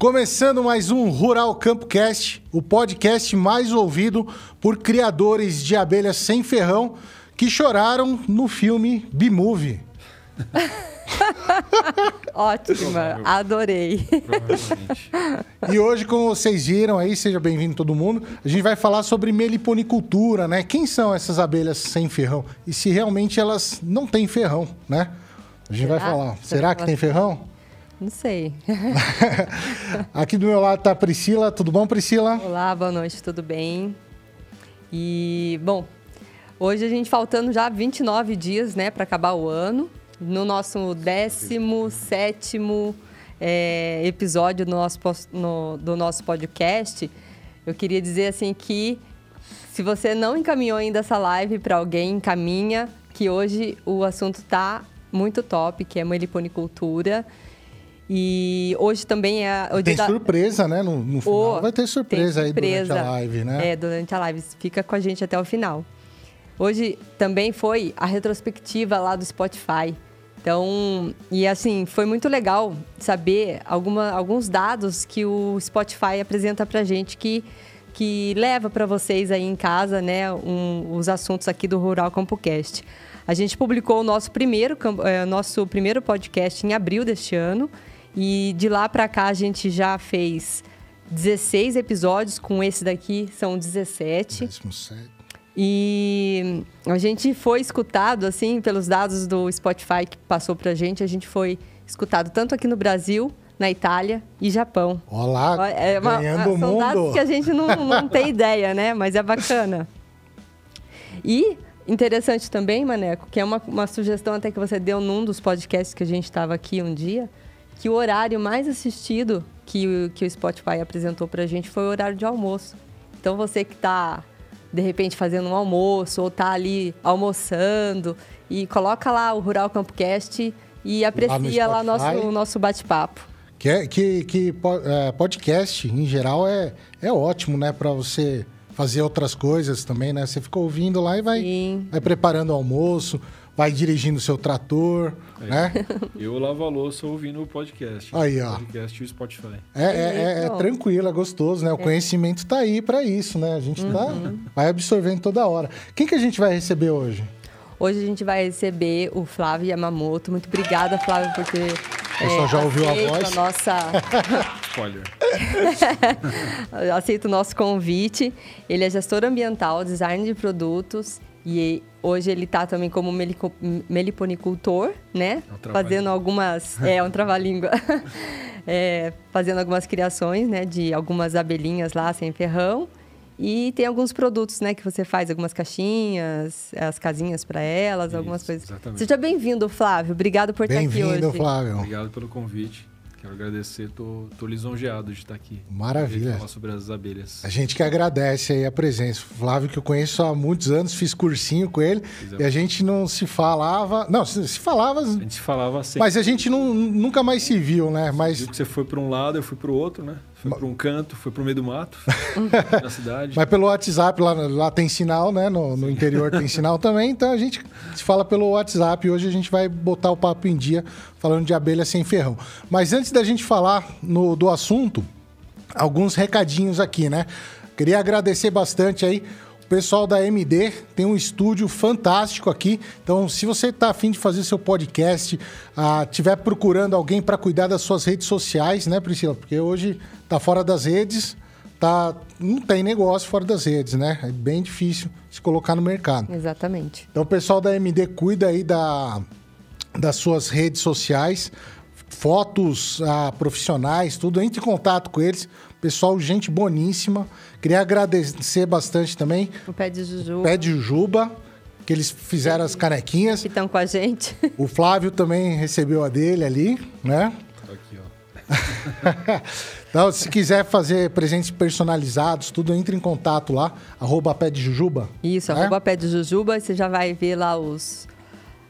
Começando mais um Rural Campo Cast, o podcast mais ouvido por criadores de abelhas sem ferrão que choraram no filme B-Movie. Ótima, adorei. E hoje, como vocês viram aí, seja bem-vindo todo mundo, a gente vai falar sobre meliponicultura, né? Quem são essas abelhas sem ferrão? E se realmente elas não têm ferrão, né? A gente Será? vai falar. Será vai que falar tem ferrão? Não sei. Aqui do meu lado tá a Priscila. Tudo bom, Priscila? Olá, boa noite, tudo bem? E, bom, hoje a gente faltando já 29 dias, né, para acabar o ano. No nosso 17 é, episódio do nosso, no- do nosso podcast, eu queria dizer assim que se você não encaminhou ainda essa live para alguém, encaminha, que hoje o assunto tá muito top, que é meliponicultura. E hoje também é o Tem da- surpresa, né? No, no final vai ter surpresa tem aí durante surpresa. a live, né? É, durante a live. Fica com a gente até o final. Hoje também foi a retrospectiva lá do Spotify. Então, e assim, foi muito legal saber alguma, alguns dados que o Spotify apresenta pra gente que, que leva para vocês aí em casa, né, um- os assuntos aqui do Rural CampoCast. A gente publicou o nosso primeiro, eh, nosso primeiro podcast em abril deste ano. E de lá para cá a gente já fez 16 episódios, com esse daqui são 17. 17. E a gente foi escutado, assim, pelos dados do Spotify que passou pra gente, a gente foi escutado tanto aqui no Brasil, na Itália e Japão. Olá, É uma- ganhando o são dados mundo. que a gente não, não tem ideia, né? Mas é bacana. E interessante também, Maneco, que é uma, uma sugestão até que você deu num dos podcasts que a gente estava aqui um dia, que o horário mais assistido que o, que o Spotify apresentou pra gente foi o horário de almoço. Então você que está de repente fazendo um almoço ou tá ali almoçando e coloca lá o Rural Campocast e aprecia lá, Spotify. nosso nosso bate-papo. Que, é- que, que é, podcast, em geral, é, é ótimo, né? Pra você fazer outras coisas também, né? Você fica ouvindo lá e vai, Sim. vai preparando o almoço, vai dirigindo o seu trator, né? Eu lavo a louça ouvindo o podcast. Aí, ó. O podcast e o Spotify. É, é- é- é tranquilo, é gostoso, né? O conhecimento tá aí pra isso, né? A gente tá, vai absorvendo toda hora. Quem que a gente vai receber hoje? Hoje a gente vai receber o Flávio Yamamoto. Muito obrigada, Flávio, por ter. é, pessoal já ouviu a voz? nossa, Spoiler. aceita o nosso convite. Ele é gestor ambiental, design de produtos e hoje ele está também como melico- meliponicultor, né? É um fazendo algumas. É, um trava-língua. É, fazendo algumas criações, né? De algumas abelhinhas lá sem ferrão. E tem alguns produtos, né? Que você faz, algumas caixinhas, as casinhas para elas, algumas Isso, coisas. exatamente. Seja bem-vindo, Flávio. Obrigado por estar aqui Bem-vindo, hoje. Flávio. Obrigado pelo convite. Quero agradecer. Tô, tô lisonjeado de estar aqui. Maravilha. Falar sobre as abelhas. A gente que agradece aí a presença. Flávio, que eu conheço há muitos anos, fiz cursinho com ele Fizemos. e a gente não se falava. Não, se, se falava, A gente falava assim. mas a gente não, nunca mais se viu, né? Mas Viu que você foi para um lado, eu fui para o outro, né? Foi para um canto, foi para o meio do mato, na cidade. Mas pelo WhatsApp, lá, lá tem sinal, né? No, no interior tem sinal também. Então a gente se fala pelo WhatsApp. Hoje a gente vai botar o papo em dia falando de abelha sem ferrão. Mas antes da gente falar no- do assunto, alguns recadinhos aqui, né? Queria agradecer bastante aí. Pessoal da MD tem um estúdio fantástico aqui. Então, se você está afim de fazer seu podcast, ah, tiver procurando alguém para cuidar das suas redes sociais, né, Priscila? Porque hoje tá fora das redes, tá, não tem negócio fora das redes, né? É bem difícil se colocar no mercado. Exatamente. Então o pessoal da MD cuida aí da, das suas redes sociais, fotos ah, profissionais, tudo. Entre em contato com eles. Pessoal, gente boníssima. Queria agradecer bastante também O pé de Juju, o Pé de Juba, que eles fizeram as canequinhas. que estão com a gente. O Flávio também recebeu a dele ali, né? Aqui, ó. Então, se quiser fazer presentes personalizados, tudo, entre em contato lá, arroba Pé de Jujuba. Isso, É? arroba pé de Jujuba, você já vai ver lá os,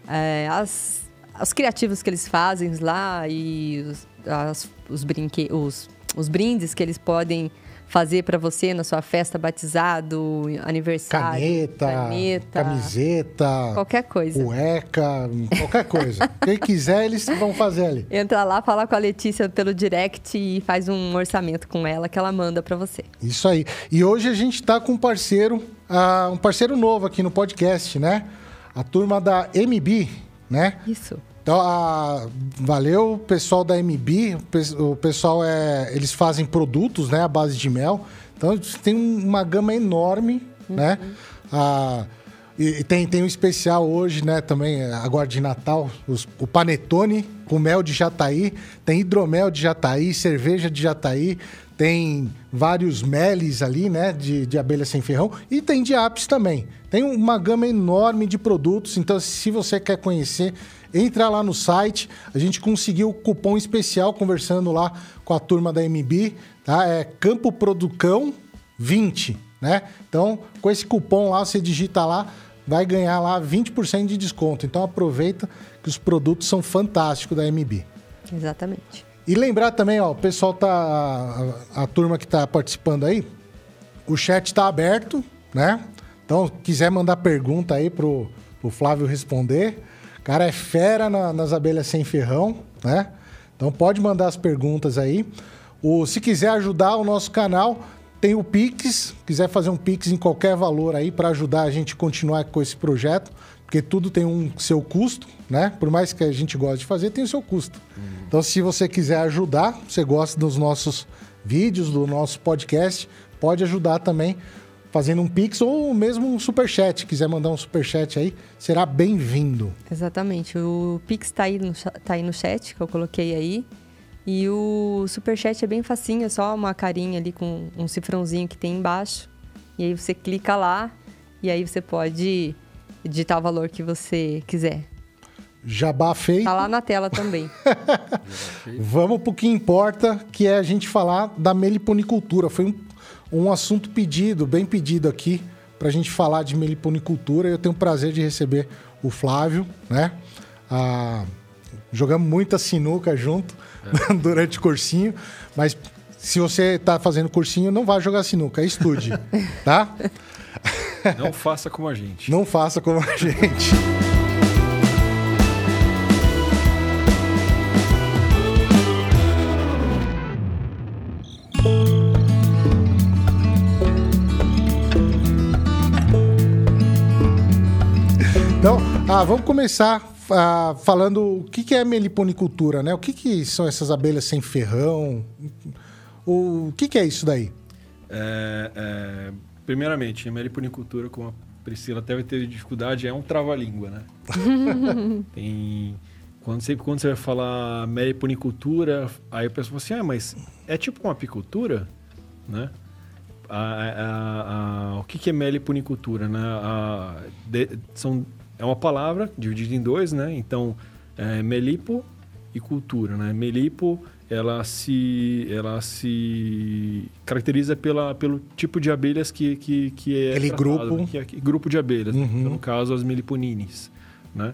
é, as, os criativos que eles fazem lá e os, as- os, brinque, os, os brindes que eles podem fazer para você na sua festa, batizado, aniversário, Caneta, caneta, camiseta, qualquer coisa. cueca, qualquer coisa. Quem quiser, eles vão fazer ali. Entra lá, fala com a Letícia pelo direct e faz um orçamento com ela que ela manda para você. Isso aí. E hoje a gente está com um parceiro, ah, um parceiro novo aqui no podcast, né? A turma da MB, né? Isso. Então, ah, valeu, pessoal da MB. O pe- O pessoal é. Eles fazem produtos, né? À base de mel. Então, um- uma gama enorme, né? Ah, e, e tem, tem um especial hoje, né? Também, agora de Natal, os- o panetone com mel de jataí. Tem hidromel de jataí, cerveja de jataí. Tem vários meles ali, né? De, de abelha sem ferrão. E tem de apis também. Tem uma gama enorme de produtos. Então, se você quer conhecer, entra lá no site. A gente conseguiu cupom especial conversando lá com a turma da MB, tá? É Campo Producão 20, né? Então, com esse cupom lá, você digita lá, vai ganhar lá 20% de desconto. Então, aproveita que os produtos são fantásticos da MB. Exatamente. E lembrar também, ó, o pessoal tá. A, a turma que tá participando aí, o chat tá aberto, né? Então, quiser mandar pergunta aí pro, pro Flávio responder. Cara é fera na- nas abelhas sem ferrão, né? Então pode mandar as perguntas aí. O, se quiser ajudar o nosso canal, tem o Pix. Quiser fazer um Pix em qualquer valor aí para ajudar a gente a continuar com esse projeto, porque tudo tem um seu custo, né? Por mais que a gente goste de fazer, tem o seu custo. Então, se você quiser ajudar, você gosta dos nossos vídeos, do nosso podcast, pode ajudar também fazendo um Pix ou mesmo um Superchat. Quiser mandar um Superchat aí, será bem-vindo. Exatamente. O Pix tá aí, no, tá aí no chat, que eu coloquei aí. E o Superchat é bem facinho, é só uma carinha ali com um cifrãozinho que tem embaixo. E aí você clica lá e aí você pode digitar o valor que você quiser. Jabá feito. Tá lá na tela também. Vamos pro que importa, que é a gente falar da meliponicultura. Foi um, um assunto pedido, bem pedido aqui, pra gente falar de meliponicultura. Eu tenho o prazer de receber o Flávio, né? Ah, jogamos muita sinuca junto durante o cursinho, mas se você tá fazendo cursinho, não vá jogar sinuca, estude, tá? Não faça como a gente. Não faça como a gente. Ah, vamos começar ah, falando o que, que é meliponicultura, né? O que, que são essas abelhas sem ferrão? O que, que é isso daí? É, é, primeiramente, a meliponicultura, como a Priscila até vai ter dificuldade, é um trava-língua, né? Tem... Quando você, quando você vai falar meliponicultura, aí a pessoa fala assim, ah, mas é tipo uma apicultura, né? A- a- a- o que, que é meliponicultura, né? A- de- são, é uma palavra dividida em dois, né? Então, é melipo e cultura, né? Melipo, ela se, ela se caracteriza pela, pelo tipo de abelhas que, que, que é Aquele tratado, grupo. Que é, grupo de abelhas, né? Uhum. Então, no caso, as meliponines, né?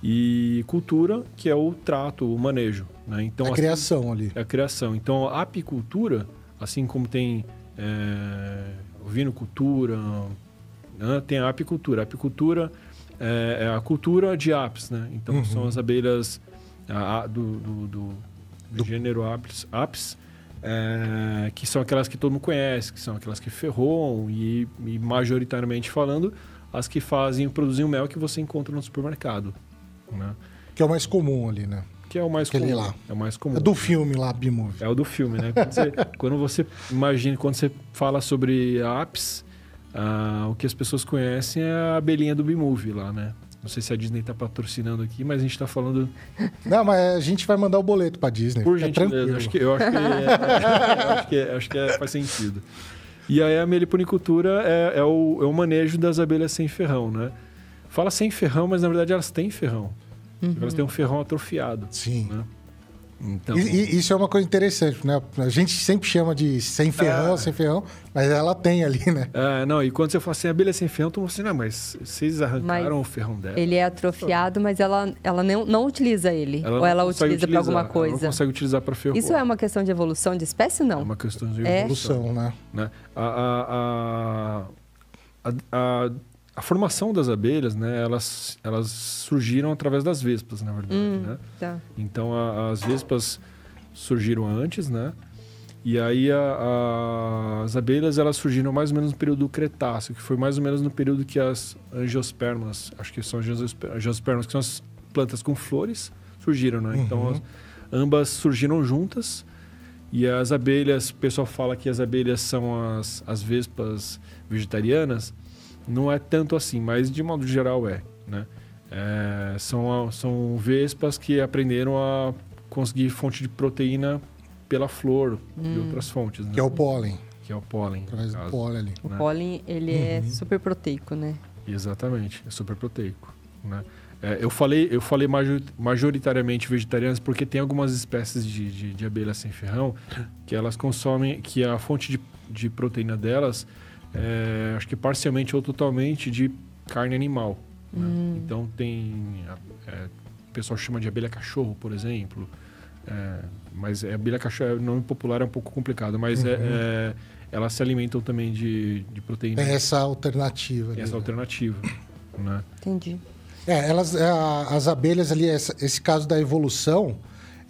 E cultura, que é o trato, o manejo, né? Então, a assim, criação ali. é a criação. Então, a apicultura, assim como tem é, ovinocultura, né, tem a apicultura. A apicultura é, é a cultura de apis, né? Então, Uhum. são as abelhas a- a- do, do, do- do gênero apis, apis é, que são aquelas que todo mundo conhece, que são aquelas que ferroam e, e majoritariamente falando, as que fazem, produzem o mel que você encontra no supermercado, né? Que é o mais comum ali, né? Que é o mais Aquele comum. lá. É o mais comum. É do filme lá, B-Movie. É o do filme, né? Quando você, quando você imagina, quando você fala sobre apps, ah, o que as pessoas conhecem é a abelhinha do B-Movie lá, né? Não sei se a Disney tá patrocinando aqui, mas a gente tá falando Não, mas a gente vai mandar o boleto pra Disney. por gentileza. Acho que, eu acho que, é, acho que, é- acho que é- faz sentido. E aí a meliponicultura é, é o, é o manejo das abelhas sem ferrão, né? Fala sem ferrão, mas na verdade elas têm ferrão. Elas têm um ferrão atrofiado. Sim. né? Então, E, e isso é uma coisa interessante, né? A gente sempre chama de sem ferrão, sem ferrão, mas ela tem ali, né? é, não, e quando você fala assim, abelha sem ferrão, tu fala assim, não, mas vocês arrancaram Mas o ferrão dela. Ele é atrofiado, mas ela, ela não, não utiliza ele. ou não ela utiliza para alguma utilizar, Ela não coisa. consegue utilizar para ferro. Isso é uma questão de evolução de espécie ou É não? uma questão de É. evolução. Evolução, né? né? A, a, a, a, a, formação das abelhas, né? Elas, elas surgiram através das vespas, na verdade, Hum. né? Tá. Então, a- as vespas surgiram antes, né? E aí, a- a- as abelhas, elas surgiram mais ou menos no período do Cretáceo, que foi mais ou menos no período que as angiospermas, acho que são angiosper- angiospermas, que são as plantas com flores, surgiram, né? Então, as- ambas surgiram juntas. E as abelhas, o pessoal fala que as abelhas são as, as vespas vegetarianas. Não é tanto assim, mas de modo geral é, né? É, são, são vespas que aprenderam a conseguir fonte de proteína pela flor e outras fontes, né? Que é o pólen, Que é o pólen. do caso. pólen ali. O né? pólen, ele é Uhum. super proteico, né? Exatamente, é super proteico. Né? É, eu falei, eu falei major- majoritariamente vegetarianas porque tem algumas espécies de, de, de abelha sem ferrão que elas consomem, que a fonte de, de proteína delas é, acho que parcialmente ou totalmente de carne animal. né? Então tem, é, o pessoal chama de abelha cachorro, por exemplo. É, mas é, abelha cachorro, o nome popular é um pouco complicado, mas é- é, elas se alimentam também de, de proteína. Tem essa alternativa. ali, essa né? alternativa. Né? Entendi. É, elas, é, a- as abelhas ali, essa- esse caso da evolução,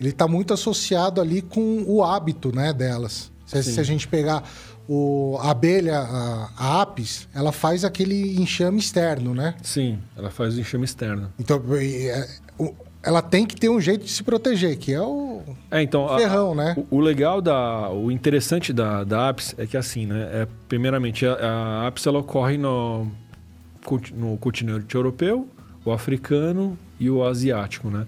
ele está muito associado ali com o hábito, né, delas. Se, se a gente pegar o, a abelha, a, a apis, ela faz aquele enxame externo, né? Sim, ela faz o enxame externo. Então, é, ela tem que ter um jeito de se proteger, que é o É, então, a- ferrão, né? o, o legal da, o interessante da, da apis é que assim, né? É, primeiramente, a, a apis ela ocorre no, no continente europeu, o africano e o asiático, né?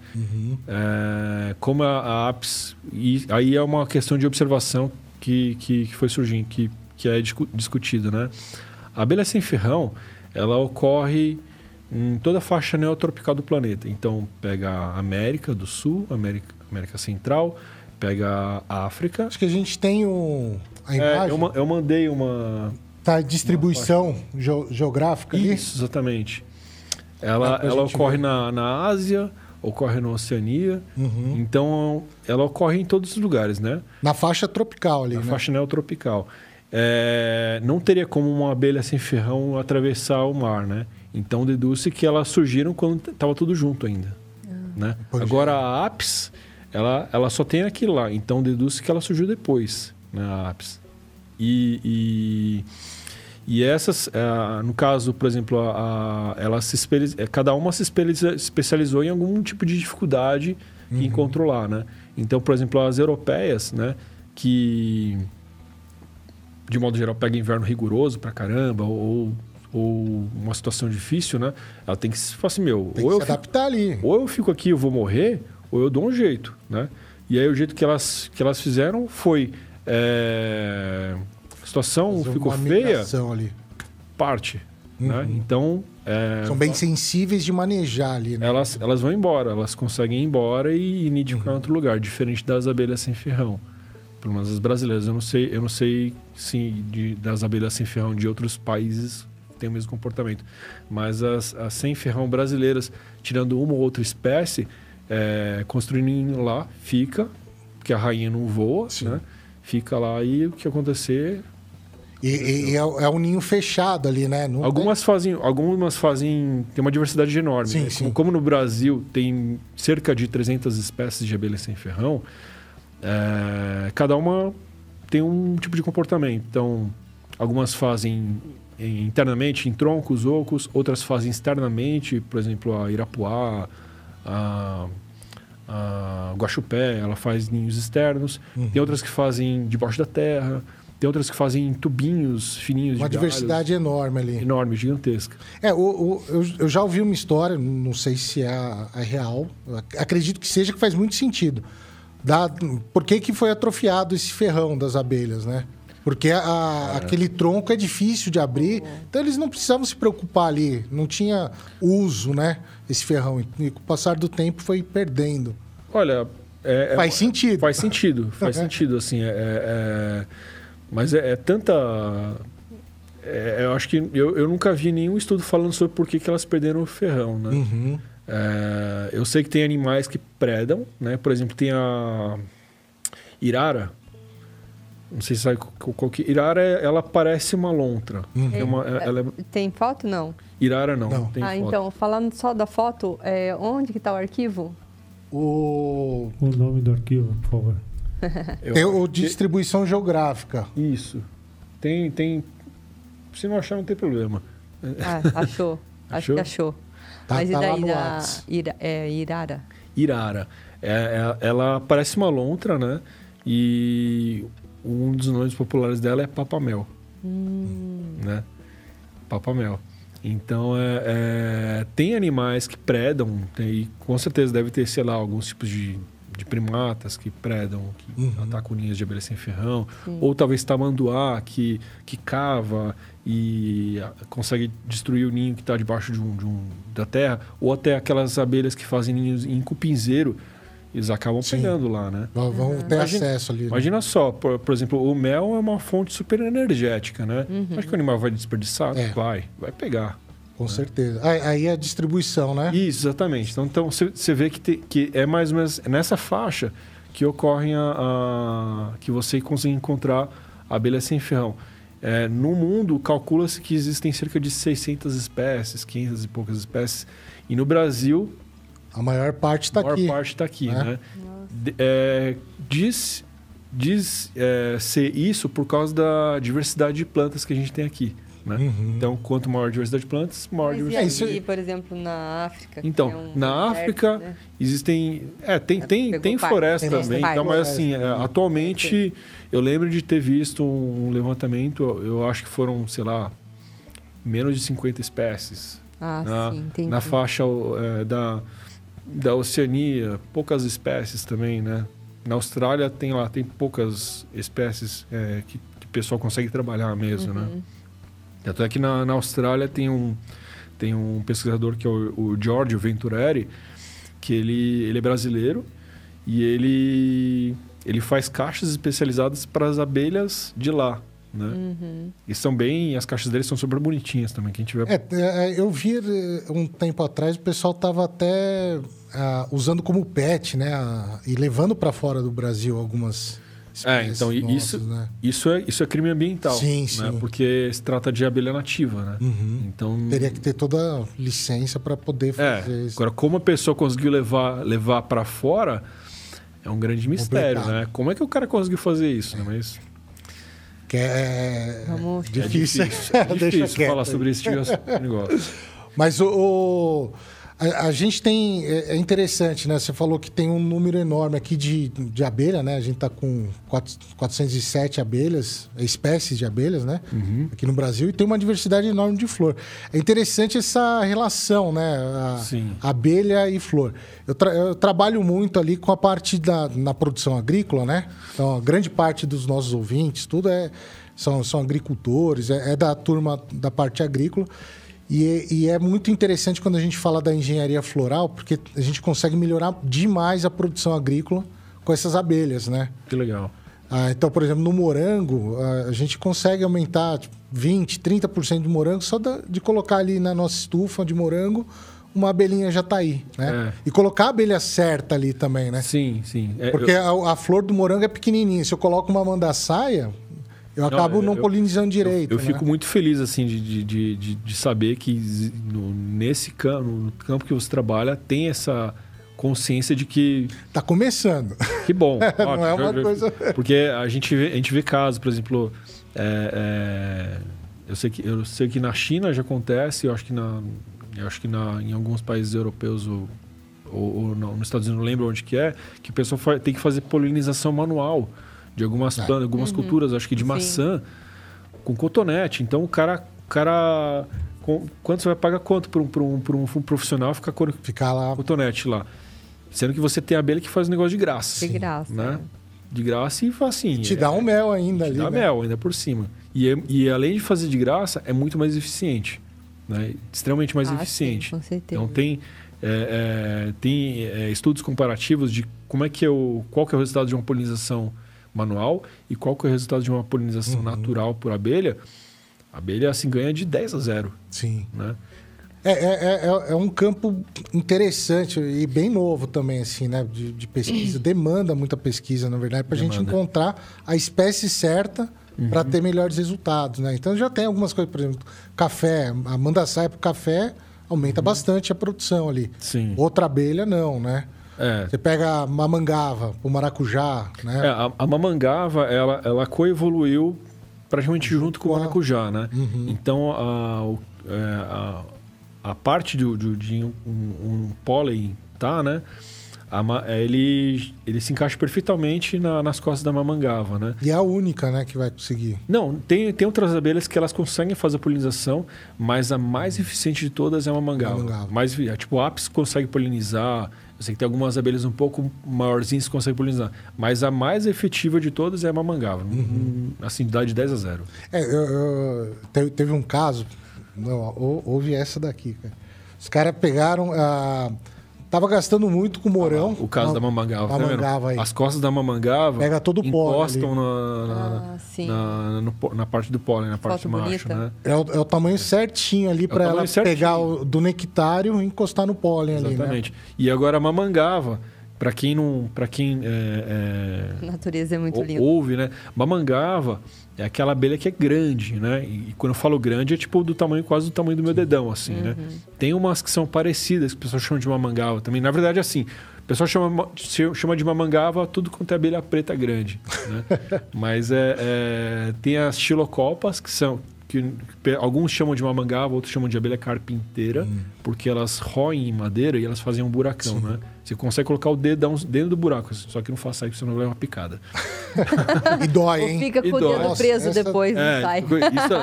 É, como a, a apis, e aí é uma questão de observação que, que, que foi surgindo, que, que é discu- discutida, né? A abelha sem ferrão, ela ocorre em toda a faixa neotropical do planeta. Então, pega a América do Sul, América, América Central, pega a África. Acho que a gente tem o, a É, imagem, eu, ma- eu mandei uma... tá, a distribuição geo- geográfica ali. Isso, exatamente. Ela, pra ela ocorre ver. na, na Ásia, ocorre na Oceania. Uhum. Então, ela ocorre em todos os lugares, né? Na faixa tropical ali, Na né? faixa neotropical. É, não teria como uma abelha sem ferrão atravessar o mar, né? Então deduz-se que elas surgiram quando estava tudo junto ainda. Né? Pois é. Agora a apis, ela, ela só tem aquilo lá. Então deduz-se que ela surgiu depois, né? A apis. E, e, e essas, eh, no caso, por exemplo, a, a- ela se eh, cada uma se especializou em algum tipo de dificuldade em controlar, né? Então, por exemplo, as europeias, né? Que de modo geral pega inverno rigoroso pra caramba ou, ou uma situação difícil, né? Ela tem que se assim, meu, Tem ou que eu se fico adaptar ali. ou eu fico aqui eu vou morrer, ou eu dou um jeito, né? E aí o jeito que elas, que elas fizeram foi... é, situação Fazer ficou feia, ali. parte, né? Então, é, São bem sensíveis de manejar ali, né? elas, elas vão embora, elas conseguem ir embora e, e nidificar em outro lugar, diferente das abelhas sem ferrão. Pelo menos as brasileiras. Eu não sei, eu não sei se de- das abelhas sem ferrão de outros países tem o mesmo comportamento. Mas as, as sem ferrão brasileiras, tirando uma ou outra espécie, é, construindo lá, fica, porque a rainha não voa, Sim. né? Fica lá e o que acontecer. E, e- e é, é um ninho fechado ali, né? Não Algumas fazem, algumas fazem, tem uma diversidade enorme. Sim, né? sim. Como, como no Brasil tem cerca de 300 espécies de abelhas sem ferrão, é, cada uma tem um tipo de comportamento. Então, algumas fazem em- internamente em troncos ocos, outras fazem externamente, por exemplo, a irapuá, a, a guaxupé, ela faz ninhos externos. Uhum. Tem outras que fazem debaixo da terra. Tem outras que fazem em tubinhos fininhos Uma de galhos diversidade enorme ali. enorme, gigantesca. É, o, o- eu, eu já ouvi uma história, não sei se é, a- a real, acredito que seja, que faz muito sentido. Da, por que, que foi atrofiado esse ferrão das abelhas, né? Porque a- aquele tronco é difícil de abrir, então eles não precisavam se preocupar ali, não tinha uso, né? Esse ferrão. E com o passar do tempo foi perdendo. Olha, É, é- Faz sentido. Faz sentido, faz sentido, assim. é- é- é- mas é, é tanta. é- eu acho que eu, eu nunca vi nenhum estudo falando sobre por que, que elas perderam o ferrão, né? Uhum. É, eu sei que tem animais que predam, né? Por exemplo, tem a irara. Não sei se sabe qual, qual que... Irara, é- ela parece uma lontra. É uma- é- ela é- Tem foto? Não. Irara não, Não. ah, foto. então, falando só da foto, é, onde que tá o arquivo? O... O nome do arquivo, por favor. Eu Tem o que- distribuição geográfica. Isso. Tem, tem... Se não achar, não tem problema. Ah, achou. Acho Achou? que achou. Tá- Mas e tá lá daí da. Ira, é, Irara? Irara. É- é- ela parece uma lontra, né? E um dos nomes populares dela é papamel. Né? Papamel. Então, é, é, tem animais que predam, tem- e com certeza deve ter, sei lá, alguns tipos de, de primatas que predam, que Uhum. atacam ninhas de abelha sem ferrão, ou talvez tamanduá, que, que cava e ah, consegue destruir o ninho que está debaixo de um, de um- da terra, ou até aquelas abelhas que fazem ninhos em cupinzeiro, eles acabam Sim. pegando lá, né? Vão vão ter Imagina- acesso ali. né? Imagina só, por, por exemplo, o mel é uma fonte super energética, né? Acho que o animal vai desperdiçar? É. Vai, vai pegar. Com certeza. Aí é a distribuição, né? Isso, exatamente. Então, então você, vê que, te- que é mais ou menos nessa faixa que ocorre a, a- que você consegue encontrar abelha sem ferrão. É, no mundo, calcula-se que existem cerca de 600 espécies, 500 e poucas espécies. E no Brasil, A maior parte está a maior aqui. parte está aqui, né? né? É, diz diz é, ser isso por causa da diversidade de plantas que a gente tem aqui, né? Uhum. Então, quanto maior a diversidade de plantas, maior a Mas e diversidade. isso- ali, por exemplo, na África? que Então, é um na deserto, África né? existem, é, tem tem Pegou tem parte, floresta tem também, então, mas assim, é, atualmente eu lembro de ter visto um levantamento, eu acho que foram, sei lá, menos de 50 espécies Ah, na, sim, entendi. na faixa é, da, da Oceania, poucas espécies também, né? Na Austrália tem lá, tem poucas espécies é, que, que o pessoal consegue trabalhar mesmo, né? Uhum. Tanto é que na, na Austrália tem um, tem um pesquisador que é o, o Giorgio Venturelli, que ele, ele é brasileiro e ele, ele faz caixas especializadas para as abelhas de lá, né? Uhum. E são bem... As caixas deles são super bonitinhas também, quem tiver... É, é, eu vi um tempo atrás o pessoal tava até ah, usando como pet, né? ah, e levando para fora do Brasil algumas É, então, nossas, isso- né? Isso é, isso é crime ambiental. Sim, né? sim. Porque se trata de abelha nativa, né? Uhum. Então. Teria que ter toda a licença para poder É, fazer isso. agora como a pessoa conseguiu levar, levar para fora é um grande mistério, Complicado. né? Como é que o cara conseguiu fazer isso, né? Mas Que é Vamos- é difícil. difícil, é difícil falar sobre esse tipo de negócio. Mas o, o- a, a gente tem é é interessante, né? Você falou que tem um número enorme aqui de, de abelha, né? A gente tá com quatro- 407 abelhas, espécies de abelhas, né? Uhum. Aqui no Brasil e tem uma diversidade enorme de flor. É interessante essa relação, né? A, Sim. abelha e flor. Eu, tra- eu trabalho muito ali com a parte da na produção agrícola, né? Então, a grande parte dos nossos ouvintes, tudo é são, são agricultores, é, é da turma da parte agrícola. E, e é muito interessante quando a gente fala da engenharia floral, porque a gente consegue melhorar demais a produção agrícola com essas abelhas, né? Que legal. Ah, então, por exemplo, no morango, a gente consegue aumentar tipo, 20%, 30% do morango só de colocar ali na nossa estufa de morango, uma abelhinha já tá aí, né? É. E colocar a abelha certa ali também, né? Sim, sim. É, Porque eu- a, a flor do morango é pequenininha. Se eu coloco uma mandaçaia, eu acabo não eu- polinizando direito. Eu, eu né? fico muito feliz assim de, de, de, de- saber que no- nesse campo, no campo que você trabalha, tem essa consciência de que Tá começando. Que bom. Não ótimo. é uma coisa- Porque a gente vê, a gente vê casos, por exemplo, é, é, eu, sei que, eu sei que na China já acontece, eu acho que, na, eu acho que na, em alguns países europeus ou, ou, ou não, nos Estados Unidos, não lembro onde que é, que o pessoal tem que fazer polinização manual de algumas É. plantas, algumas culturas, acho que de Sim. maçã, com cotonete. Então o cara. O cara com- quanto você vai pagar quanto para um, pra um, pra um profissional ficar com Ficar lá. cotonete lá? Sendo que você tem abelha que faz um negócio de graça. De graça. Né? De graça e assim. Te é- dá um mel ainda te ali. dá né? mel ainda por cima. E, é- e além de fazer de graça, é muito mais eficiente. né? extremamente mais Ah, eficiente. sim, com certeza. Então tem, é, é, tem é, estudos comparativos de como é que é o, qual que é o resultado de uma polinização manual e qual que é o resultado de uma polinização natural por abelha. A abelha assim ganha de 10 a 0, Sim. né? É, é, é, é um campo interessante e bem novo também, assim, né? De, de pesquisa. Demanda muita pesquisa, na verdade, para a gente encontrar a espécie certa para ter melhores resultados, né? Então já tem algumas coisas, por exemplo, café, a mandaçaia para café aumenta bastante a produção ali. Sim. Outra abelha não, né? É. Você pega a mamangava, o maracujá, né? É, a, a mamangava, ela, ela coevoluiu praticamente junto com o a- maracujá, né? Então, a, é, a, a parte do, do- de um, um pólen, tá, né? A é, ele, ele se encaixa perfeitamente na- nas costas da mamangava, né? E é a única, né, que vai conseguir. Não, tem, tem outras abelhas que elas conseguem fazer a polinização, mas a mais eficiente de todas é a mamangava. Mamangava. Mais, é, tipo, o ápice consegue polinizar. Eu sei que tem algumas abelhas um pouco maiorzinhas que conseguem polinizar. Mas a mais efetiva de todas é a mamangava. Hum, Assim, dá de 10 a 0. É, eu, eu- te- teve um caso, não, ou- houve essa daqui, cara. Os caras pegaram, ah, tava gastando muito com morão. O caso Uma- da mamangava. tá mamangava aí. As costas da mamangava Pega todo o pólen encostam na, na, Ah, na, na parte do pólen, na parte Foto do macho, bonita. né? É o, é o tamanho certinho ali para É tamanho ela certinho. pegar o, do nectário e encostar no pólen ali, né? Exatamente. E agora a mamangava, para quem não, para quem é, é, A natureza é muito ou- linda. ouve, né? Mamangava é aquela abelha que é grande, né? E, e quando eu falo grande é tipo do tamanho quase do tamanho do meu dedão, assim, né? Tem umas que são parecidas que o pessoal chama de mamangava também. Na verdade, assim, o pessoal chama, chama de mamangava tudo quanto é abelha preta grande, né? Mas é, é, tem as xilocopas que são que alguns chamam de mamangava, outros chamam de abelha carpinteira, porque elas roem em madeira e elas fazem um buracão, né? Você consegue colocar o dedão dentro do buraco, só que não faça isso, senão vai levar uma picada. E dói, Ou hein? fica com E o dói. dedo Nossa, preso essa- depois, É, sai. isso,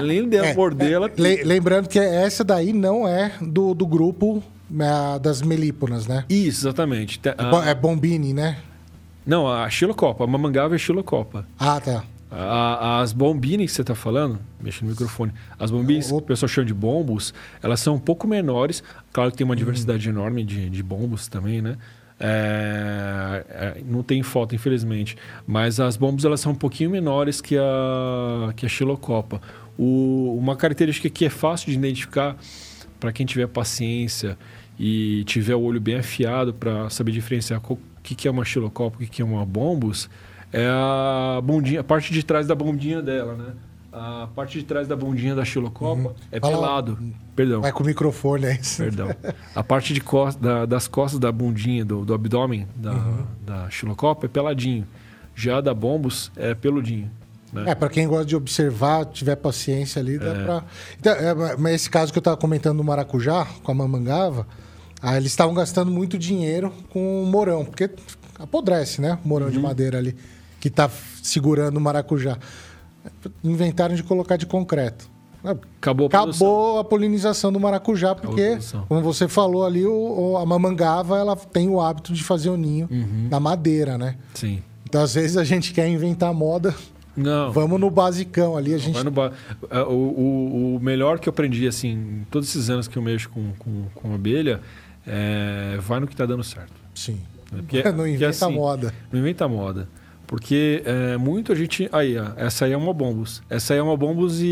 além de É, morder, ela Le- lembrando que essa daí não é do, do grupo das melíponas, né? Isso, exatamente. A- É bombini, né? não, a xilocopa, a mamangava é xilocopa. Ah, tá. A- as bombini que você está falando, mexe no microfone, as bombines que o pessoal chama de bombos, elas são um pouco menores. Claro que tem uma diversidade enorme de, de bombos também, né? É, é, não tem foto, infelizmente. Mas as bombos elas são um pouquinho menores que a, que a xilocopa. O- uma característica que é fácil de identificar para quem tiver paciência e tiver o olho bem afiado para saber diferenciar o que, que é uma xilocopa e o que, que é uma bombus, é a bundinha, a parte de trás da bundinha dela, né? A parte de trás da bundinha da xilocopa é Fala- pelado. Perdão. Vai com o microfone aí. Perdão. A parte de cos- da- das costas da bundinha, do, do abdômen da, da xilocopa é peladinho. Já da bombus é peludinho. Né? É, pra quem gosta de observar, tiver paciência ali, dá pra. Então, é, mas esse caso que eu tava comentando do maracujá, com a mamangava, ah, eles estavam gastando muito dinheiro com o morão, porque apodrece, né? O morão Uhum. de madeira ali, que tá segurando o maracujá. Inventaram de colocar de concreto. Acabou a. Acabou a polinização do maracujá, porque, como você falou ali, o, a mamangava ela tem o hábito de fazer o ninho Uhum. na madeira, né? Sim. Então, às vezes, a gente quer inventar moda. Não. Vamos no basicão ali. A gente ba- o, o, o melhor que eu aprendi, assim, todos esses anos que eu mexo com, com, com abelha, é vai no que tá dando certo. Sim. Porque- não porque, inventa assim, moda. Não inventa moda. Porque é, muito a gente. Aí, ó, essa aí é uma bombus. Essa aí é uma bombus e,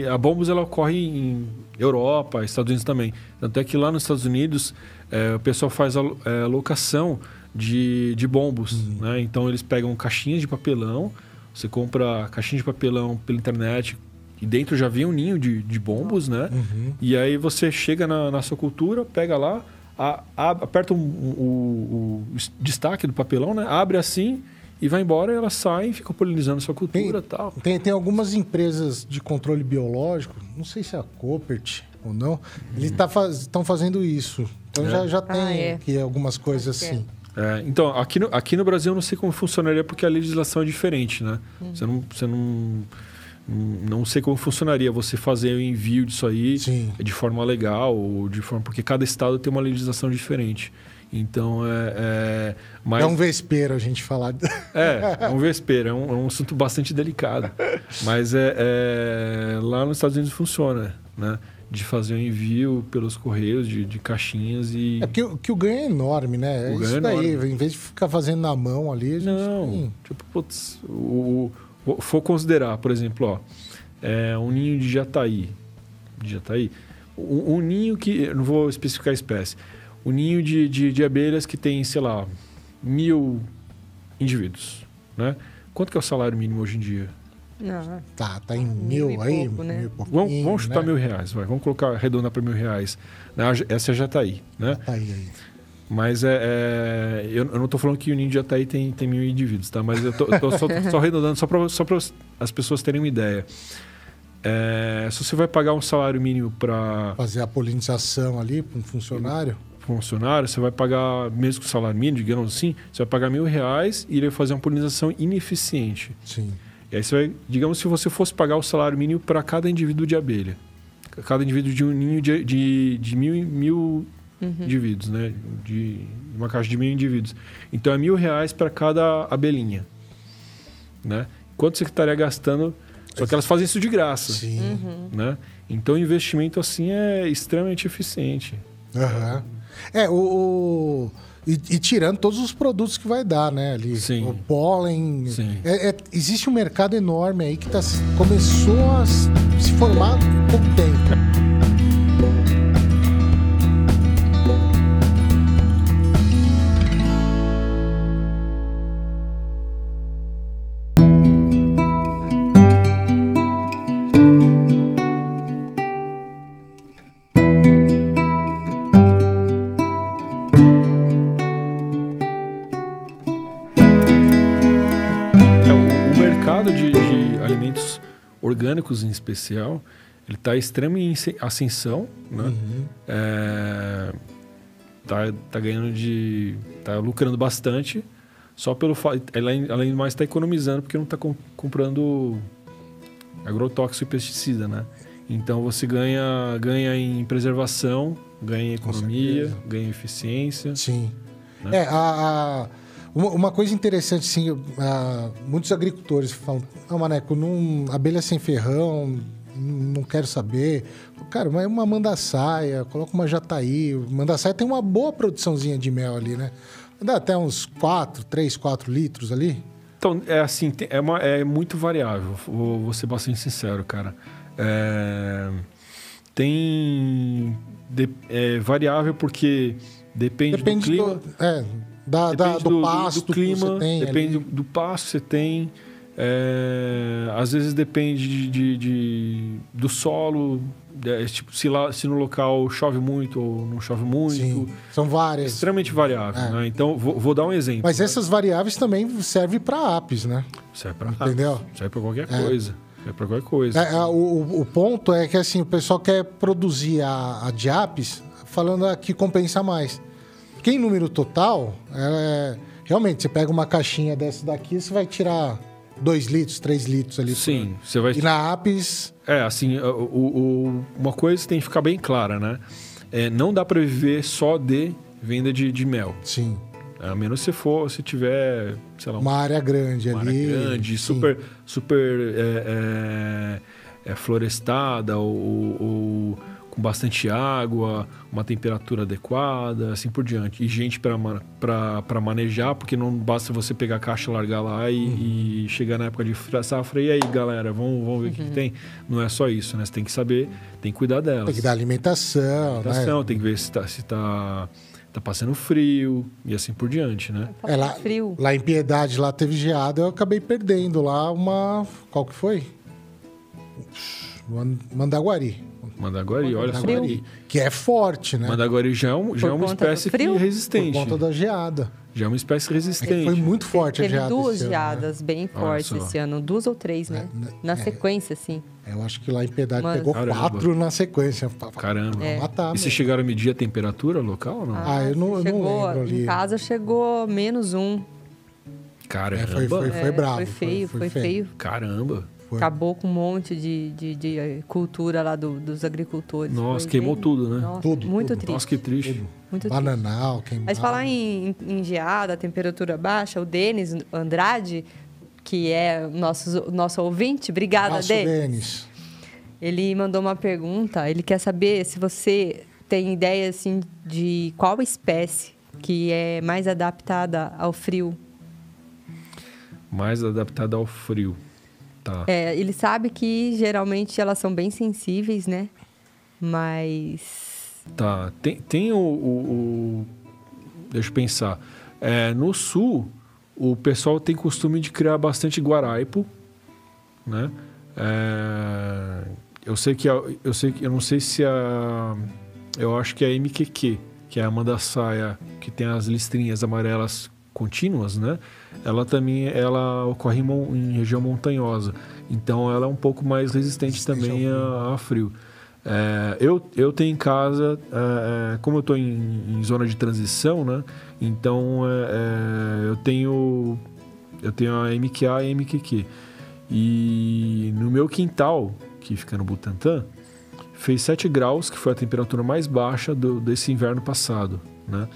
e a bombus ela ocorre em Europa, Estados Unidos também. Tanto é que lá nos Estados Unidos é, o pessoal faz a é, locação de, de bombus. Uhum. Né? Então eles pegam caixinhas de papelão, você compra caixinha de papelão pela internet e dentro já vem um ninho de, de bombos, né? Uhum. E aí você chega na, na sua cultura, pega lá, a- a- aperta o, o destaque do papelão, né? Abre assim e vai embora, e elas saem, ficam polinizando sua cultura e tal. Tem, tem algumas empresas de controle biológico, não sei se é a Copert ou não, eles tá faz, estão fazendo isso. Então É. já, já tem Ah, é. aqui algumas coisas assim. É, então, aqui no, aqui no Brasil eu não sei como funcionaria porque a legislação é diferente, né? Você não. Você não não sei como funcionaria você fazer o envio disso aí Sim. de forma legal ou de forma porque cada estado tem uma legislação diferente. Então é, é mas É um vespeiro a gente falar. É, é um vespeiro, é um, é um assunto bastante delicado. Mas é, é- lá nos Estados Unidos funciona, né? de fazer o envio pelos correios de, de caixinhas e. É porque o- que o ganho é enorme, né? É O ganho isso é daí. enorme. Em vez de ficar fazendo na mão ali, a gente Não, tem- tipo, putz, o, o, for considerar, por exemplo, ó, é, um ninho de jataí. De jataí. Um, um ninho que. Não vou especificar a espécie. Um ninho de, de, de abelhas que tem, sei lá, mil indivíduos. Né? Quanto que é o salário mínimo hoje em dia? Não, Tá, tá em Mil mil, e aí. pouco, né? mil e Vamos, vamos chutar né? mil reais, vai. Vamos colocar arredondar para mil reais. Né? Essa é a jataí, né? Tá aí, aí. Mas é, é- eu, eu não estou falando que o ninho de Jataí tem, tem mil indivíduos, tá? Mas eu tô, eu tô só, só arredondando só para só pra as pessoas terem uma ideia. É, se você vai pagar um salário mínimo para Fazer a polinização ali para um funcionário. Funcionário, você vai pagar, mesmo com o salário mínimo, digamos assim, você vai pagar mil reais e ele vai fazer uma polinização ineficiente. Sim. E aí você vai, digamos, se você fosse pagar o salário mínimo para cada indivíduo de abelha. Cada indivíduo de um ninho de, de, de mil, mil indivíduos, né? De uma caixa de mil indivíduos. Então é mil reais para cada abelhinha. Né? Quanto você estaria gastando? Só que elas fazem isso de graça. Sim. Né? Então o investimento assim é extremamente eficiente. Aham. É, o. o- E, e tirando todos os produtos que vai dar, né? Ali, Sim. O pólen. Sim. É- é- existe um mercado enorme aí que tá, começou a se formar há pouco tempo. Em especial, ele está em asce- ascensão, né? É, tá, tá ganhando de... tá lucrando bastante, só pelo fato... Além, do mais, está economizando porque não está comprando agrotóxico e pesticida, né? Então você ganha, ganha em preservação, ganha em economia, ganha em eficiência. Sim. Né? É, a- uma, uma coisa interessante, assim, ah, muitos agricultores falam, ah, Maneco, não, abelha sem ferrão, não quero saber. Cara, mas é uma mandaçaia, coloca uma jataí. Mandaçaia tem uma boa produçãozinha de mel ali, né? Dá até uns 4, 3, 4 litros ali. Então, é assim, é, uma- é muito variável, vou, vou ser bastante sincero, cara. É, tem de- é variável porque depende, Depende do clima, do, é, da, da- depende do, pasto do clima, que você tem depende ali. do, do pasto que você tem, é, às vezes depende de, de- de- do solo, é, tipo, se, lá, se no local chove muito ou não chove muito. Sim, são várias. extremamente variável, É. né? Então, vou, vou dar um exemplo. Mas essas variáveis também servem para apis, né? Serve pra Entendeu? Serve qualquer É. coisa. Serve pra qualquer coisa. O, ponto é que assim, o pessoal quer produzir a, a de apis falando que compensa mais. Porque em número total, é, realmente, você pega uma caixinha dessa daqui, você vai tirar 2 litros, 3 litros ali. Sim, você vai. E na apis, É, assim, o, o- uma coisa tem que ficar bem clara, né? É, não dá pra viver só de venda de, de mel. sim, A menos se for, se tiver, sei lá, uma área grande uma área ali. grande, sim. super, super é, é, é, florestada ou, ou com bastante água, uma temperatura adequada, assim por diante. E gente para manejar, porque não basta você pegar a caixa, largar lá e, Uhum. e chegar na época de fra- safra. E aí, galera, vamos, vamos ver o que, que tem. Não é só isso, né? Você tem que saber, tem que cuidar delas. Tem que dar alimentação, Alimentação, né? tem que ver se tá, se tá, tá passando frio e assim por diante, né? É, lá, frio. lá em Piedade, lá teve geada, eu acabei perdendo lá uma... Qual que foi? Man- Mandaguari. Mandaguari, olha só. Que é forte, né? Mandaguari já é, um- já Por é uma espécie frio? que Por resistente. conta da geada. Já é uma espécie É resistente. foi muito forte a Teve geada duas esse ano, né? geadas bem fortes esse ano, duas ou três, né? É, né? Na É. sequência, assim. Eu acho que lá em Piedade Mas- pegou Caramba. quatro na sequência. Caramba. É. matar E vocês chegaram a medir a temperatura local ou não? Ah, eu não- eu não chegou, lembro ali. Em casa chegou menos um. Caramba. É, foi- foi- É, bravo, Foi foi- feio, foi foi, feio. feio. Caramba. Foi. Acabou com um monte de, de, de, eh, cultura lá do- dos agricultores. Nossa, Foi queimou bem- tudo, né? Nossa, Tudo, muito tudo. triste. Nossa, que triste. Muito triste. Bananal, queimado. Mas falar em, em geada, temperatura baixa, o Denis Andrade, que é o nosso, nosso ouvinte, obrigada, Abraço, Denis. Denis. Ele mandou uma pergunta. Ele quer saber se você tem ideia assim de qual espécie que é mais adaptada ao frio. Mais adaptada ao frio. Tá. É, ele sabe que geralmente elas são bem sensíveis, né? Mas. Tá. Tem, tem o, o, o- Deixa eu pensar. É, no sul, o pessoal tem costume de criar bastante guaraipo, né? É, eu sei que a- eu sei eu não sei se a eu acho que a MQQ, que é a mandaçaia que tem as listrinhas amarelas contínuas, né? Ela também ela ocorre em, em região montanhosa, então ela é um pouco mais resistente também a, a frio. É, eu, eu tenho em casa, é, é, como eu estou em, em zona de transição, né? Então é, é, eu tenho eu tenho a MQA e a MQQ. E no meu quintal, que fica no Butantã, fez 7 graus, que foi a temperatura mais baixa do, desse inverno passado, né?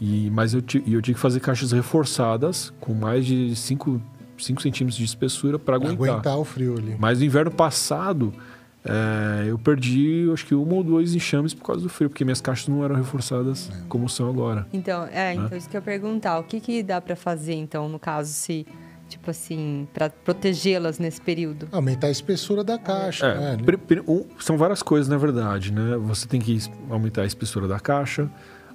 E, mas eu, e eu tive que fazer caixas reforçadas com mais de 5 centímetros de espessura para aguentar. aguentar o frio ali. Mas no inverno passado, é, eu perdi acho que uma ou dois enxames por causa do frio, porque minhas caixas não eram reforçadas É. como são agora. Então, é, Né? então isso que eu ia perguntar. O que, que dá pra fazer, então, no caso, se, tipo assim, pra protegê-las nesse período? Aumentar a espessura da caixa, É, né? um- são várias coisas, na verdade, né? Você tem que aumentar a espessura da caixa,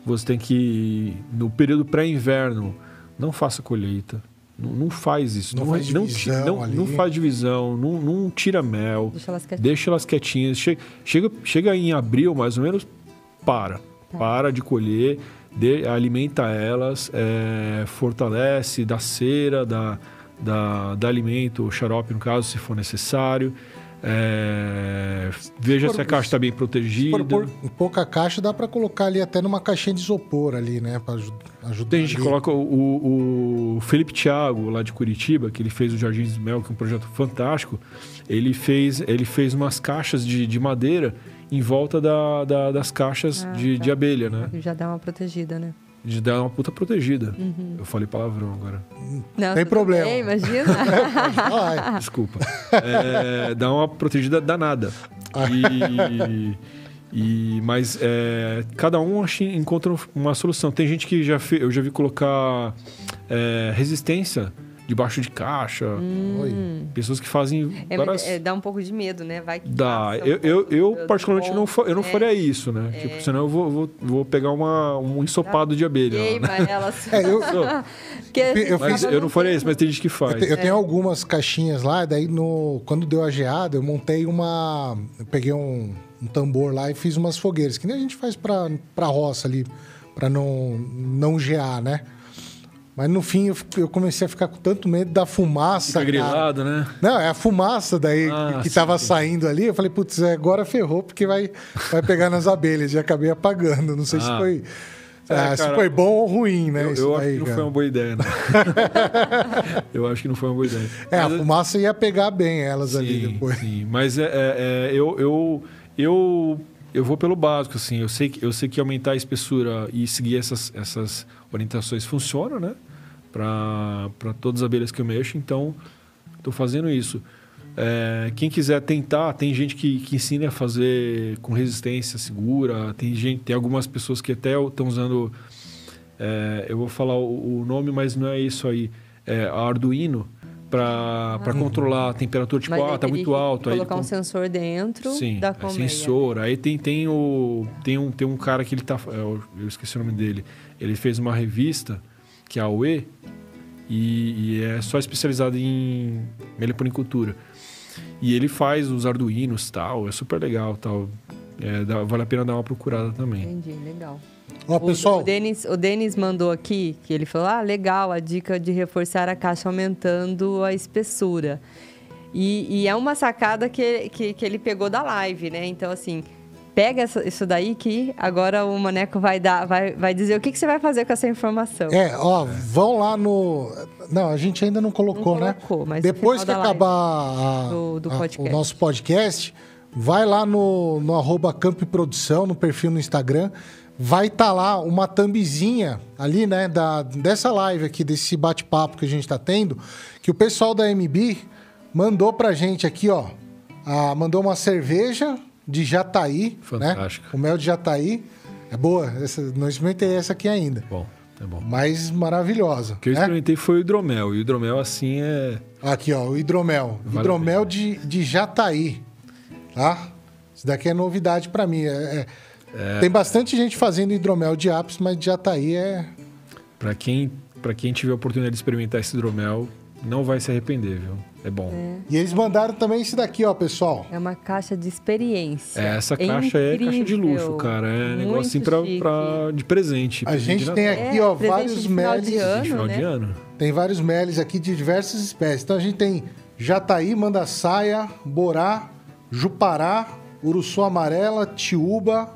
você tem que, no período pré-inverno, não faça colheita. Não, não faz isso. Não faz ti- divisão não, ali. não faz divisão, não, não tira mel, Deixa elas quietas. deixa elas quietinhas. Chega, chega, chega em abril, mais ou menos, para. Tá. Para de colher, de- alimenta elas, é, fortalece, dá cera, dá, dá, dá alimento, xarope, no caso, se for necessário. É, veja Se for- se a caixa está bem protegida. for por pouca caixa, dá pra colocar ali até numa caixinha de isopor ali, né? Aju- ajudar. Tem gente coloca o, o- Felipe Thiago, lá de Curitiba, que ele fez o Jardins do Mel, que é um projeto fantástico. Ele fez, ele fez umas caixas de, de madeira em volta da- da- das caixas Ah, de, tá. de abelha, né? Já dá uma protegida, né? De dar uma puta protegida. Uhum. Eu falei palavrão agora. Não, Tem problema. bem, imagina. Ah, Desculpa. É, dá uma protegida danada. E, e- mas é, cada um encontra uma solução. Tem gente que já fe, eu já vi colocar é, resistência debaixo de caixa. Hum. Pessoas que fazem É, mas, várias. é, dá um pouco de medo, né? Vai que Dá. passa um Eu, eu, eu particularmente, não, fa- eu não ponto, faria isso, né? É. Tipo, senão eu vou, vou, vou pegar uma, um ensopado de abelha. Queima né? elas. É, eu- Porque eu Mas eu não faria isso, mas tem gente que faz. Eu, te- eu tenho algumas caixinhas lá, daí no, quando deu a geada, eu montei uma. Eu peguei um, um tambor lá e fiz umas fogueiras, que nem a gente faz pra, pra roça ali, pra não, não gear, né? Mas no fim eu, eu comecei a ficar com tanto medo da fumaça. Fica cara. grilado, né? Não, é a fumaça daí Ah, que, que sim, tava sim. saindo ali. Eu falei, putz, é, agora ferrou, porque vai, vai pegar nas abelhas. E acabei apagando. Não sei se Ah. foi. É, ah, se cara, foi bom ou ruim, né? Eu, eu acho daí, que não cara. foi uma boa ideia, né? eu acho que não foi uma boa ideia. É, a Mas, fumaça ia pegar bem elas ali sim, depois. sim. Mas é, é- é, eu, eu, eu, eu vou pelo básico, assim. Eu sei, que- eu sei que aumentar a espessura e seguir essas, essas orientações funciona, né? Para todas as abelhas que eu mexo, então estou fazendo isso. É, quem quiser tentar, tem gente que, que ensina a fazer com resistência segura, tem gente, tem algumas pessoas que até estão usando, é, eu vou falar o, o nome, mas não é isso aí, é Arduino para controlar a temperatura, tipo, ah, tá muito alto. aí Colocar ele um sensor dentro Sim, da é colmeia. sensor. Aí tem, tem, o, tem, um, tem um cara que ele tá. Eu, eu esqueci o nome dele. Ele fez uma revista, que é a UE, e, e é só especializado em meliponicultura. E ele faz os arduinos tal, é super legal tal. É, dá- vale a pena dar uma procurada também. Entendi, legal. Ó, O- pessoal, O Denis, o Denis mandou aqui que ele falou: ah, legal, a dica de reforçar a caixa aumentando a espessura. E, e é uma sacada que, que, que ele pegou da live, né? Então, assim, pega essa- isso daí que agora o Maneco vai dar, vai, vai dizer o que, que você vai fazer com essa informação. é, ó, vão lá no. Não, a gente ainda não colocou, Não né? colocou, mas no Depois que acabar a- do- do a- o nosso podcast, vai lá no, no arroba Campo e Produção, no perfil no Instagram. Vai estar lá uma thumbzinha ali, né, da, dessa live aqui, desse bate-papo que a gente está tendo, que o pessoal da MB mandou pra gente aqui, ó. Ah, mandou uma cerveja de Jataí. Fantástico. Né? O mel de Jataí. É boa. Essa, não experimentei essa aqui ainda. Bom, é bom. Mas maravilhosa. O que eu né? experimentei foi o hidromel. E o hidromel, assim, é... Aqui, ó, o hidromel. Vale hidromel a de, de Jataí. Tá? Isso daqui é novidade pra mim. É- é- Tem bastante gente fazendo hidromel de ápice, mas de Jataí é... Pra quem, pra quem tiver a oportunidade de experimentar esse hidromel, não vai se arrepender, viu? É bom. E eles mandaram também esse daqui, ó, pessoal. É uma caixa de experiência. É, essa caixa é caixa de luxo, cara. É Muito negócio assim pra, pra- de presente. A presente gente de tem aqui, É, ó, presente vários de final de meles. ano. De final né? de ano. Tem vários meles aqui de diversas espécies. Então a gente tem Jataí, Mandaçaia, Borá, Jupará, Uruçu Amarela, Tiúba,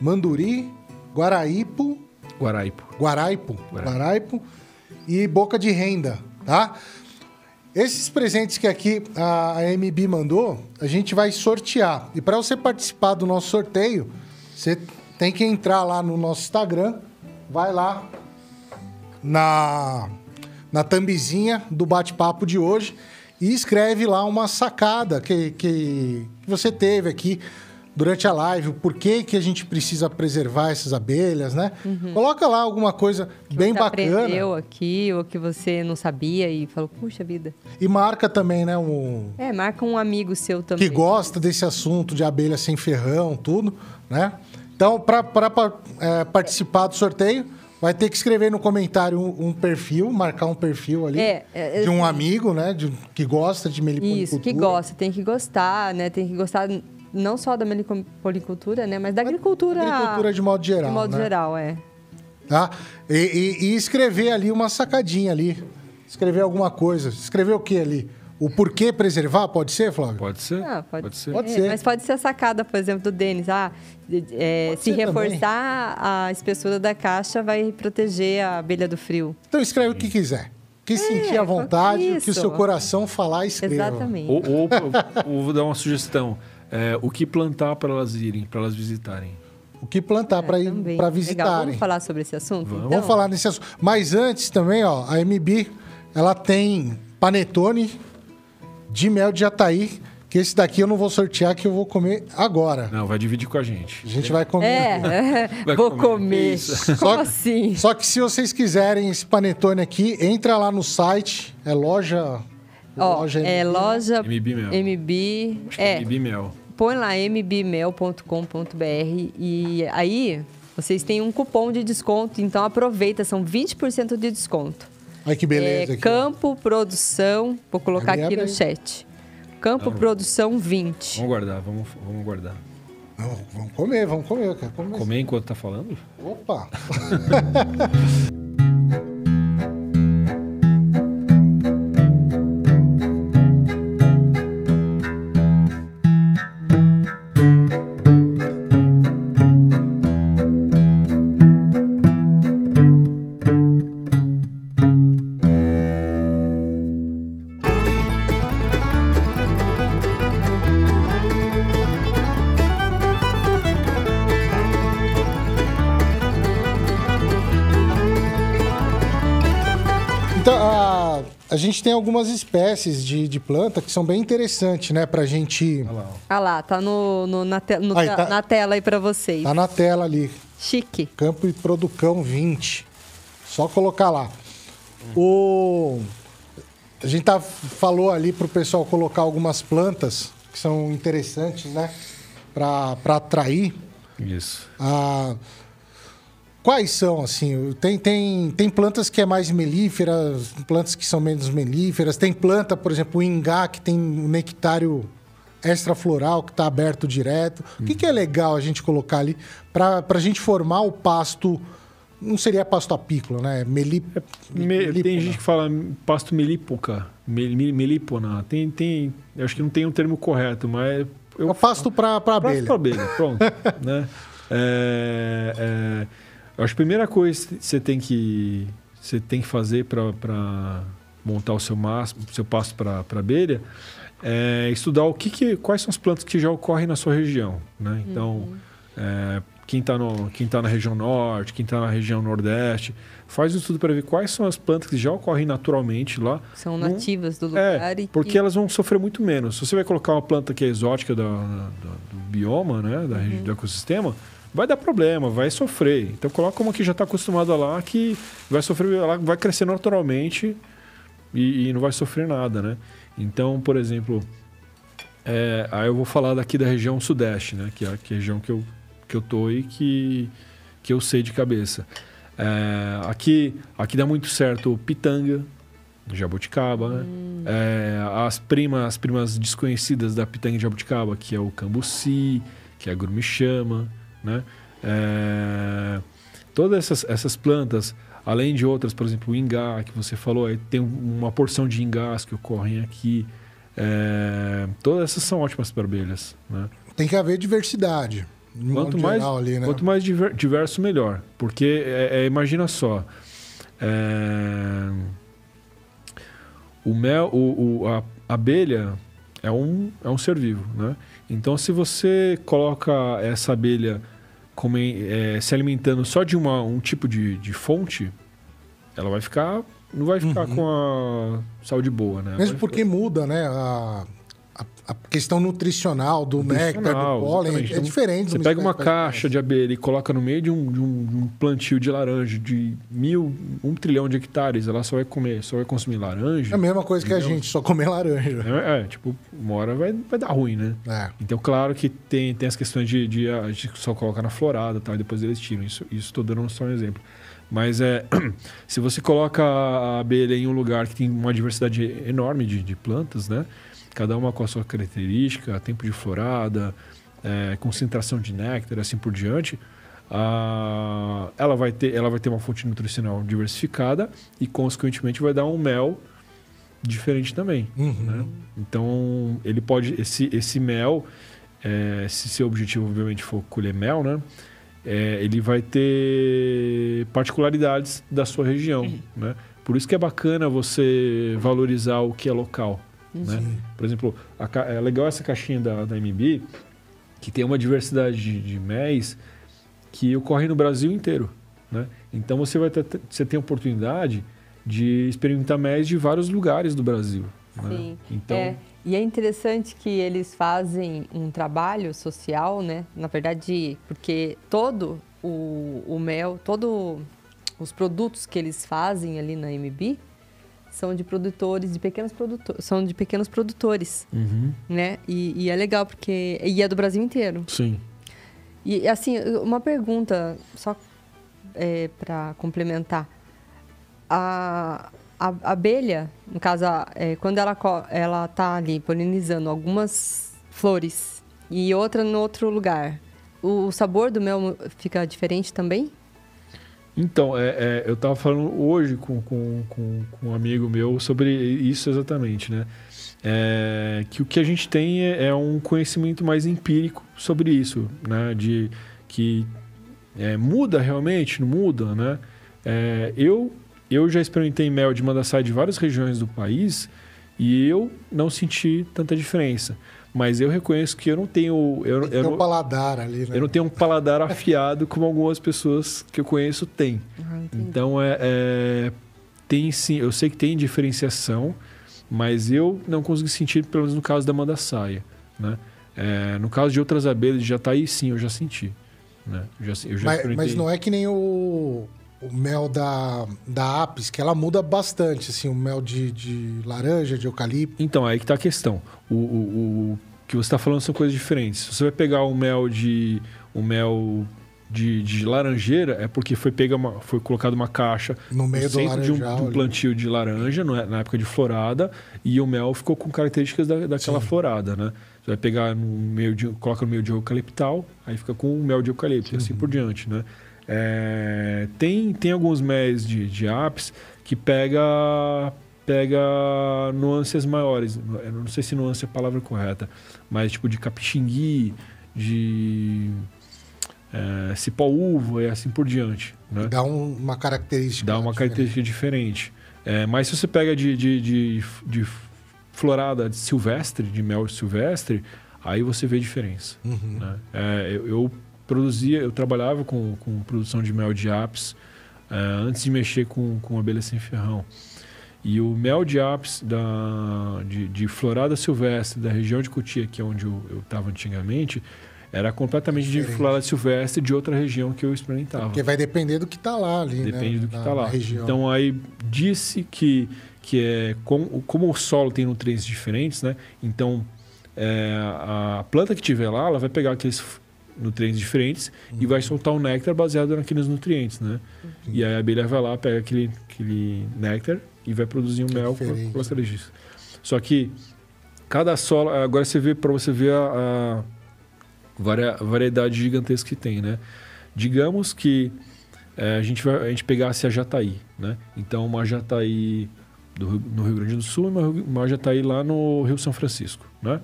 Manduri, Guaraípo, Guaraipo. Guaraipo, Guaraipo. Guaraipo e Boca de Renda, tá? Esses presentes que aqui a a MB mandou, a gente vai sortear. E para você participar do nosso sorteio, você tem que entrar lá no nosso Instagram, vai lá na, na thumbzinha do bate-papo de hoje e escreve lá uma sacada que, que, que você teve aqui durante a live, o porquê que a gente precisa preservar essas abelhas, né? Coloca lá alguma coisa bem você bacana aprendeu aqui, ou que você não sabia e falou, puxa vida. e marca também, né, um, É, marca um amigo seu também. que gosta desse assunto de abelha sem ferrão, tudo, né? Então, para participar do sorteio, vai ter que escrever no comentário um, um perfil, marcar um perfil ali É, é, de um assim- amigo, né? de- que gosta de meliponicultura. Isso, que gosta, tem que gostar, né? Tem que gostar não só da melipolicultura, né? Mas da agricultura. Agricultura de modo geral, De modo né? geral, é. Tá? E, e- e escrever ali uma sacadinha ali. Escrever alguma coisa. Escrever o que ali? O porquê preservar, pode ser, Flávio? Pode ser? Ah, pode, ser. Pode é, ser. Mas pode ser a sacada, por exemplo, do Denis. Ah, é, Pode se reforçar a espessura da caixa vai proteger a abelha do frio. Então escreve o que quiser. Que sentir à vontade, o que o seu coração falar, escreva. Exatamente. Ou, ou, ou vou dar uma sugestão. É, o que plantar para elas irem, para elas visitarem. O que plantar para ir É, Também. para Legal. visitarem. Vamos falar sobre esse assunto? Vamos. então? Vamos falar nesse assunto. Mas antes também, ó, a MB, ela tem panetone de mel de Jataí, que esse daqui eu não vou sortear, que eu vou comer agora. Não, vai dividir com a gente. A gente vai comer. É, Vai vou comer. comer. Isso. Como Só- assim? Só que se vocês quiserem esse panetone aqui, entra lá no site, é loja... Ó, loja é MB. loja MB Mel. MB. Acho que É, MB Mel. Põe lá mbmel.com.br e aí vocês têm um cupom de desconto, então aproveita, são 20% de desconto. Olha que beleza é aqui. ó. Campo Produção, vou colocar aqui no chat. Campo Não. Produção 20. Vamos guardar, vamos, vamos guardar. Não, vamos comer, vamos comer. Eu quero comer. Comer enquanto tá falando? Opa! gente tem algumas espécies de, de planta que são bem interessantes, né? Pra gente... Olha lá. ó. Ah lá, tá no, no- na, te- no Aí, tá- na tela aí pra vocês. Tá na tela ali. Chique. Campo e Producão 20. Só colocar lá. O... A gente tá, falou ali pro pessoal colocar algumas plantas que são interessantes, né? Pra, pra atrair. Isso. Ah, quais são, assim? Tem, tem, tem plantas que é mais melíferas, plantas que são menos melíferas. Tem planta, por exemplo, o ingá, que tem um nectário extrafloral, que está aberto direto. O que, que é legal a gente colocar ali para a gente formar o pasto... Não seria pasto apícola, né? Meli... Me- melípona. tem gente que fala pasto melípoca, mel- mel- melípona. Tem, tem, eu acho que não tem um termo correto, mas É o pasto para abelha. Para abelha, pronto. né? É, é, eu acho que a primeira coisa que você tem que você tem que fazer para montar o seu mas, seu pasto para abelha é estudar o que, que quais são as plantas que já ocorrem na sua região, né? Então, é, quem está tá na região norte, quem está na região nordeste, faz o estudo para ver quais são as plantas que já ocorrem naturalmente lá. São nativas do lugar. É, porque que... elas vão sofrer muito menos. Se você vai colocar uma planta que é exótica do, do, do bioma, né, da, uhum. do ecossistema, vai dar problema, vai sofrer. Então coloca uma que já está acostumada lá, que vai sofrer, ela vai crescer naturalmente e, e não vai sofrer nada, né? Então, por exemplo, é, aí eu vou falar daqui da região sudeste, né? Que é que é a região que eu, que eu tô e que, que eu sei de cabeça. É, aqui, aqui dá muito certo pitanga, jabuticaba, né? Hum. É, as primas, as primas desconhecidas da pitanga de jabuticaba, que é o cambuci, que é a grumichama, né? É, todas essas, essas plantas, além de outras, por exemplo, o ingá, que você falou, tem uma porção de ingás que ocorrem aqui. É, todas essas são ótimas para abelhas. Né? Tem que haver diversidade. Quanto mais, ali, né? quanto mais diverso, melhor. Porque, é, é, imagina só, é, o mel, o, o, a abelha é um, é um ser vivo, né? Então, se você coloca essa abelha como, é, se alimentando só de uma, um tipo de, de fonte, ela vai ficar não vai ficar uhum. com a saúde boa, né? Mesmo porque ficar... muda, né? A, a, questão nutricional do néctar, do pólen, é então, diferente. Você pega uma caixa de abelha e coloca no meio de um, de um, plantio de laranja de mil, um trilhão de hectares, ela só vai comer, só vai consumir laranja. É a mesma coisa que a gente, só comer laranja. É, é, tipo, uma hora vai, vai dar ruim, né? É. Então, claro que tem, tem as questões de, de, de só colocar na florada tal, e depois eles tiram. Isso estou dando só um exemplo. Mas é, se você coloca a abelha em um lugar que tem uma diversidade enorme de, de plantas, né? Cada uma com a sua característica, tempo de florada, é, concentração de néctar, assim por diante, a, ela, vai ter, ela vai ter uma fonte nutricional diversificada e, consequentemente, vai dar um mel diferente também. Uhum. Né? Então, ele pode. Esse, esse mel, é, se seu objetivo, obviamente, for colher mel, né? é, ele vai ter particularidades da sua região, uhum. né? Por isso que é bacana você valorizar o que é local, né? Por exemplo, a, é legal essa caixinha da, da MB, que tem uma diversidade de, de méis que ocorre no Brasil inteiro, né? Então você vai ter, você tem a oportunidade de experimentar méis de vários lugares do Brasil. Né? Sim. Né? Então, é. E é interessante que eles fazem um trabalho social, né? Na verdade, porque todo o, o mel, todos os produtos que eles fazem ali na MB são de produtores, de pequenos produtores, são de pequenos produtores, uhum. né? E, e, é legal porque e é do Brasil inteiro. Sim. E assim, uma pergunta só é, para complementar. A, a abelha, no caso, é, quando ela ela está ali polinizando algumas flores e outra no outro lugar, o, o sabor do mel fica diferente também? Então, é, é, eu estava falando hoje com, com, com, com, um amigo meu sobre isso exatamente, né? É, que o que a gente tem é, é, um conhecimento mais empírico sobre isso, né? De que é, muda realmente, não muda, né? É, eu eu já experimentei mel de mandaçai de várias regiões do país e eu não senti tanta diferença. Mas eu reconheço que eu não tenho. Eu, Tem eu um paladar ali, né? Eu não tenho um paladar afiado como algumas pessoas que eu conheço têm. Ah, então é, é, Tem sim, eu sei que tem diferenciação, mas eu não consegui sentir, pelo menos no caso da mandaçaia. Né? É, no caso de outras abelhas de Jataí, sim, eu já senti. Né? Eu já, eu já mas, mas não é que nem o o mel da, da Apis, que ela muda bastante, assim, o mel de, de laranja, de eucalipto. Então, aí que tá a questão. O, o, o que você está falando são coisas diferentes. Você vai pegar o mel de. O mel de, de, laranjeira é porque foi pega uma, foi colocado uma caixa no meio no centro de um, de um, plantio de laranja é, na época de florada e o mel ficou com características da, daquela Sim. florada, né? Você vai pegar no meio de coloca no meio de eucaliptal, aí fica com o mel de eucalipto, e assim por diante, né? É, tem, tem alguns MEs de, de apps que pega, pega nuances maiores. Eu não sei se nuance é a palavra correta, mas tipo de capixingui, de é, cipó-uva e assim por diante. Né? Dá um, uma característica Dá uma diferente. característica diferente. É, mas se você pega de, de, de, de florada de silvestre, de mel silvestre, aí você vê a diferença. Uhum. Né? É, eu, eu produzia, eu trabalhava com, com produção de mel de apis uh, antes de mexer com, com abelha sem ferrão. E o mel de apis da, de, de florada silvestre da região de Cotia, que é onde eu estava antigamente, era completamente Diferente. de florada silvestre de outra região que eu experimentava. Porque vai depender do que está lá ali, né? Depende né? do que está lá. Região. Então aí disse que, que é como, como o solo tem nutrientes diferentes, né? Então é, a planta que tiver lá, ela vai pegar aqueles nutrientes diferentes uhum. e vai soltar um néctar baseado naqueles nutrientes, né? Uhum. E aí a abelha vai lá, pega aquele, aquele néctar e vai produzir um que mel com as características. Só que cada solo, agora você vê para você ver a, a, variedade gigantesca que tem, né? Digamos que é, a gente vai, a gente pegasse a jataí, né? Então uma jataí do, no Rio Grande do Sul e uma, uma jataí lá no Rio São Francisco, né?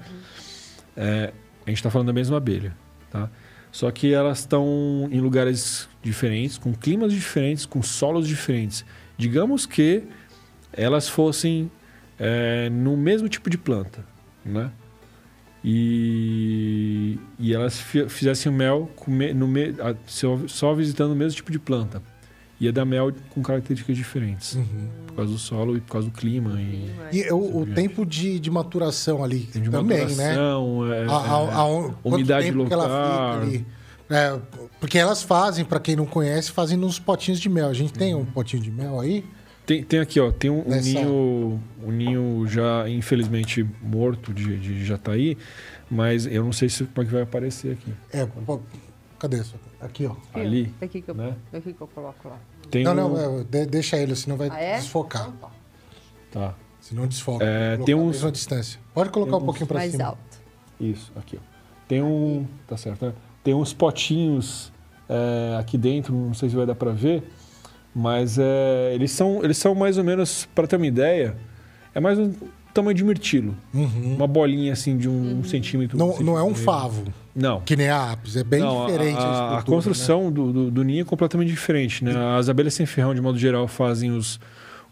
É, a gente está falando da mesma abelha, tá? Só que elas estão em lugares diferentes, com climas diferentes, com solos diferentes. Digamos que elas fossem é, no mesmo tipo de planta, né? E, e elas fizessem mel me, no só, visitando o mesmo tipo de planta. Ia dar mel com características diferentes. Uhum. Por causa do solo e por causa do clima. E, e o, o tempo de, de maturação ali de também, né? maturação, né? É, a, a, a, umidade local. É, porque elas fazem, para quem não conhece, fazem nos potinhos de mel. A gente tem um potinho de mel aí. Tem, tem aqui, ó, tem um, um ninho, um ninho já infelizmente morto de, de jataí, mas eu não sei se como é que vai aparecer aqui. É, pô, cadê isso? Aqui, ó. Ali. Aqui que eu, né? aqui que eu coloco lá. Tem não, um... não, deixa ele, senão vai ah, é? desfocar. Então tá. Senão desfoca. É, tem uns... a distância. Pode colocar um pouquinho para cima. Mais alto. Isso, aqui, ó. Tem um... Tá certo, né? Tem uns potinhos é, aqui dentro, não sei se vai dar para ver mas é, eles, são, eles são mais ou menos, para ter uma ideia, é mais um tamanho de mirtilo. Uhum. Uma bolinha assim de um, uhum. centímetro. Não, um não é um favo. Não. Que nem a apis. É bem não, diferente. A, a, a construção né? do, do, do, ninho é completamente diferente. Né? As abelhas sem ferrão, de modo geral, fazem os,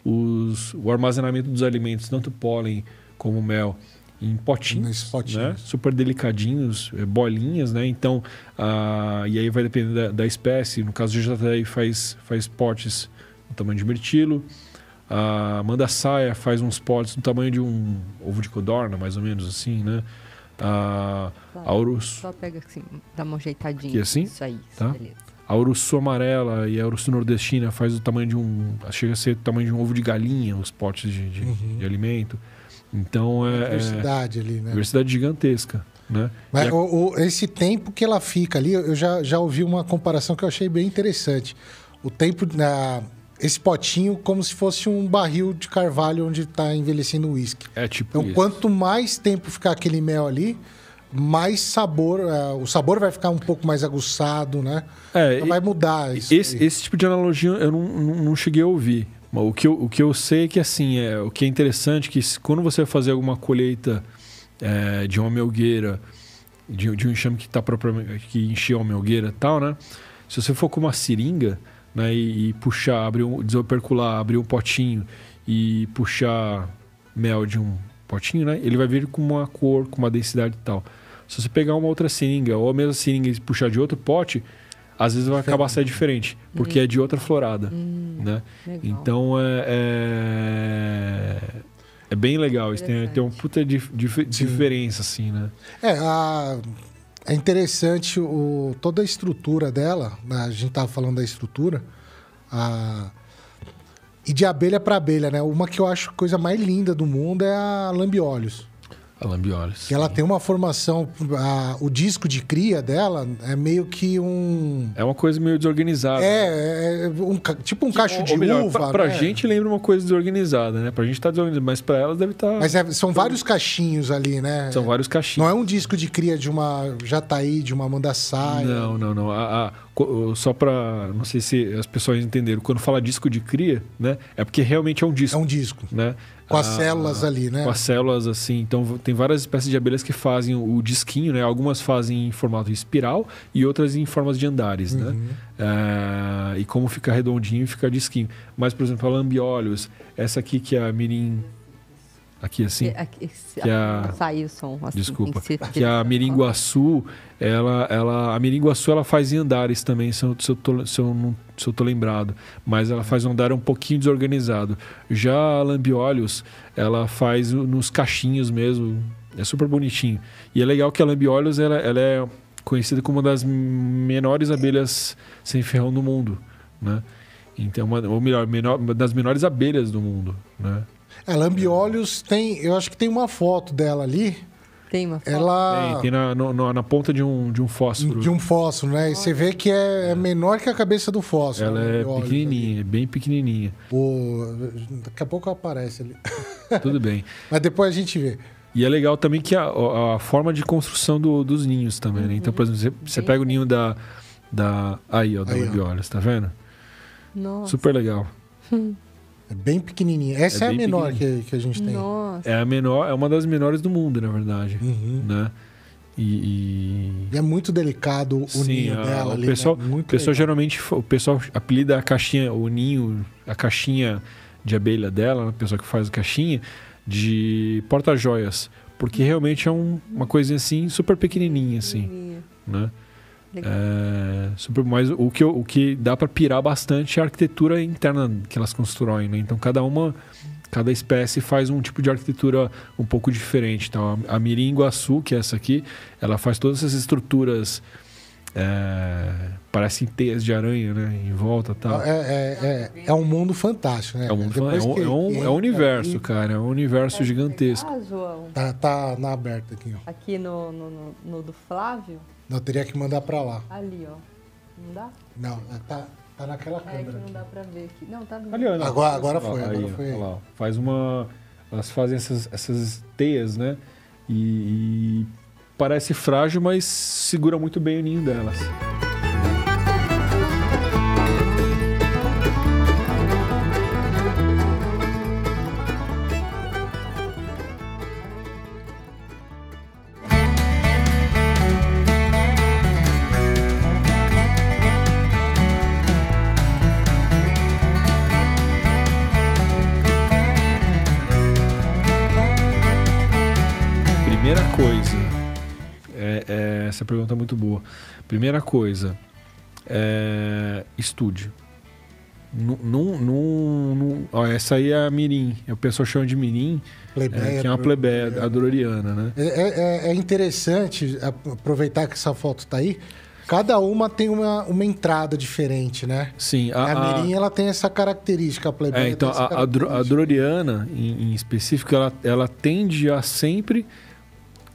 os, o armazenamento dos alimentos, tanto pólen como mel em potinhos, potinhos. Né? super delicadinhos, é, bolinhas, né? Então, ah, e aí vai depender da, da, espécie. No caso de jataí faz, faz potes no tamanho de mirtilo. A manda saia faz uns potes no tamanho de um ovo de codorna, mais ou menos assim, né? A, a urus... Só pega assim, dá uma ajeitadinha. Que assim? Isso aí, tá? beleza. A urussu amarela e a urussu nordestina faz o tamanho de um... Chega a ser o tamanho de um ovo de galinha, os potes de, de, uhum. de alimento. Então é. Diversidade é, ali, né? Diversidade gigantesca. Né? Mas a... o, o, esse tempo que ela fica ali, eu já, já ouvi uma comparação que eu achei bem interessante. O tempo. Na, esse potinho como se fosse um barril de carvalho onde está envelhecendo o uísque. É tipo Então, isso. quanto mais tempo ficar aquele mel ali, mais sabor, uh, o sabor vai ficar um pouco mais aguçado, né? É, então, vai mudar isso. Esse, esse, tipo de analogia eu não, não, não cheguei a ouvir. O que, eu, o que eu sei é que assim, é, o que é interessante é que quando você vai fazer alguma colheita é, de uma melgueira, de, de um enxame que, tá propriamente, que encheu a melgueira e tal, né? Se você for com uma seringa né, e, e puxar, abrir um, desopercular, abrir um potinho e puxar mel de um potinho, né? Ele vai vir com uma cor, com uma densidade e tal. Se você pegar uma outra seringa ou a mesma seringa e puxar de outro pote, às vezes vai acabar sendo diferente, porque hum. é de outra florada, hum, né? Legal. Então é, é, é, bem legal, isso tem, tem uma puta de, de, diferença assim, né? É, a, é interessante o, toda a estrutura dela, né? a gente tava falando da estrutura, a, e de abelha para abelha, né? Uma que eu acho coisa mais linda do mundo é a lambiolhos. A Lambiores. Ela tem uma formação. A, o disco de cria dela é meio que um. É uma coisa meio desorganizada. É, é um, tipo um cacho de melhor, uva. Pra, pra né? gente lembra uma coisa desorganizada, né? Pra gente tá desorganizado, mas pra elas deve estar. Tá... Mas é, são vários cachinhos ali, né? São vários cachinhos. Não é um disco de cria de uma Jataí, de uma Mandaçaia. Não, não, não. A, a, só para não sei se as pessoas entenderam, quando fala disco de cria, né? É porque realmente é um disco. É um disco. Né? Com as ah, células ali, né? Com as células, assim. Então, tem várias espécies de abelhas que fazem o disquinho, né? Algumas fazem em formato de espiral e outras em formas de andares, né? uhum. né? Ah, e como fica redondinho, fica disquinho. Mas, por exemplo, a lambiolhos, essa aqui que é a mirim... Aqui assim. Que, aqui, Que a- Saiu o som. Assim, Desculpa. que Que a miringuaçu, ela, ela, a miringuaçu ela faz em andares também, se eu, se, eu tô, se, eu não, se eu tô lembrado. Mas ela faz um andar um pouquinho desorganizado. Já a lambiolhos, ela faz nos cachinhos mesmo. É super bonitinho. E é legal que a lambiolhos, ela, ela é conhecida como uma das menores abelhas sem ferrão do mundo, né? Então, uma, ou melhor, menor, uma das menores abelhas do mundo, né? É, Lambiolhos tem. Eu acho que tem uma foto dela ali. Tem uma foto. Ela. Tem, tem na, no- no- na ponta de um, de um fósforo. De um fósforo, né? E você vê que é, é menor que a cabeça do fósforo. Ela é pequenininha, é bem pequenininha. ali. O- Daqui a pouco aparece ali. Tudo bem. Mas depois a gente vê. E é legal também que a, a forma de construção do- dos ninhos também, né? Então, por exemplo, você, você pega o ninho da... da aí, ó, da. Lambiolhos, tá vendo? Nossa. Super legal. É bem pequenininha. Essa é, É a menor que, que a gente tem. Nossa. É a menor, é uma das menores do mundo, na verdade, Uhum. né? E... e- E é muito delicado o Sim, ninho a- dela o ali. pessoal, né? Muito o pessoal legal. geralmente o pessoal apelida a caixinha, o ninho, a caixinha de abelha dela, a pessoa que faz a caixinha, de porta-joias, porque realmente é um- uma coisinha assim super pequenininha assim, né? Legal. É, super, mas o que, o que dá para pirar bastante é a arquitetura interna que elas constroem, né? Então cada uma, cada espécie faz um tipo de arquitetura um pouco diferente. Então a, a mirim iguaçu, que é essa aqui, ela faz todas essas estruturas é, parecem teias de aranha, né? Em volta, e tal. É, é, é, é um mundo fantástico, né? É um, mundo- Depois é um, que é um- é um universo, ali, cara. É um universo gigantesco. João. Tá, tá na aberta aqui, ó. Aqui no, no, no- no do Flávio, Não, teria que mandar pra lá. ali, ó. Não dá? Não, tá, tá naquela É que câmera. não aqui. dá pra ver aqui. Não, tá Ali, ó, não. Agora- agora foi, agora aí, foi. olha lá. Faz uma. Elas fazem essas, essas teias, né? E, e parece frágil, mas segura muito bem o ninho delas. Essa pergunta é muito boa. Primeira coisa. É, estude. Num, num, num- ó, essa aí é a Mirim. O pessoal chama de Mirim, Plebeia, é, que é uma plebeia, a Dororiana, né? É, é- é interessante aproveitar que essa foto tá aí. Cada uma tem uma, uma entrada diferente, né? Sim, A, a, a, Mirim, ela tem essa característica, a plebeia é, então a, a, a. Dororiana, em, em específico, ela, ela tende a sempre.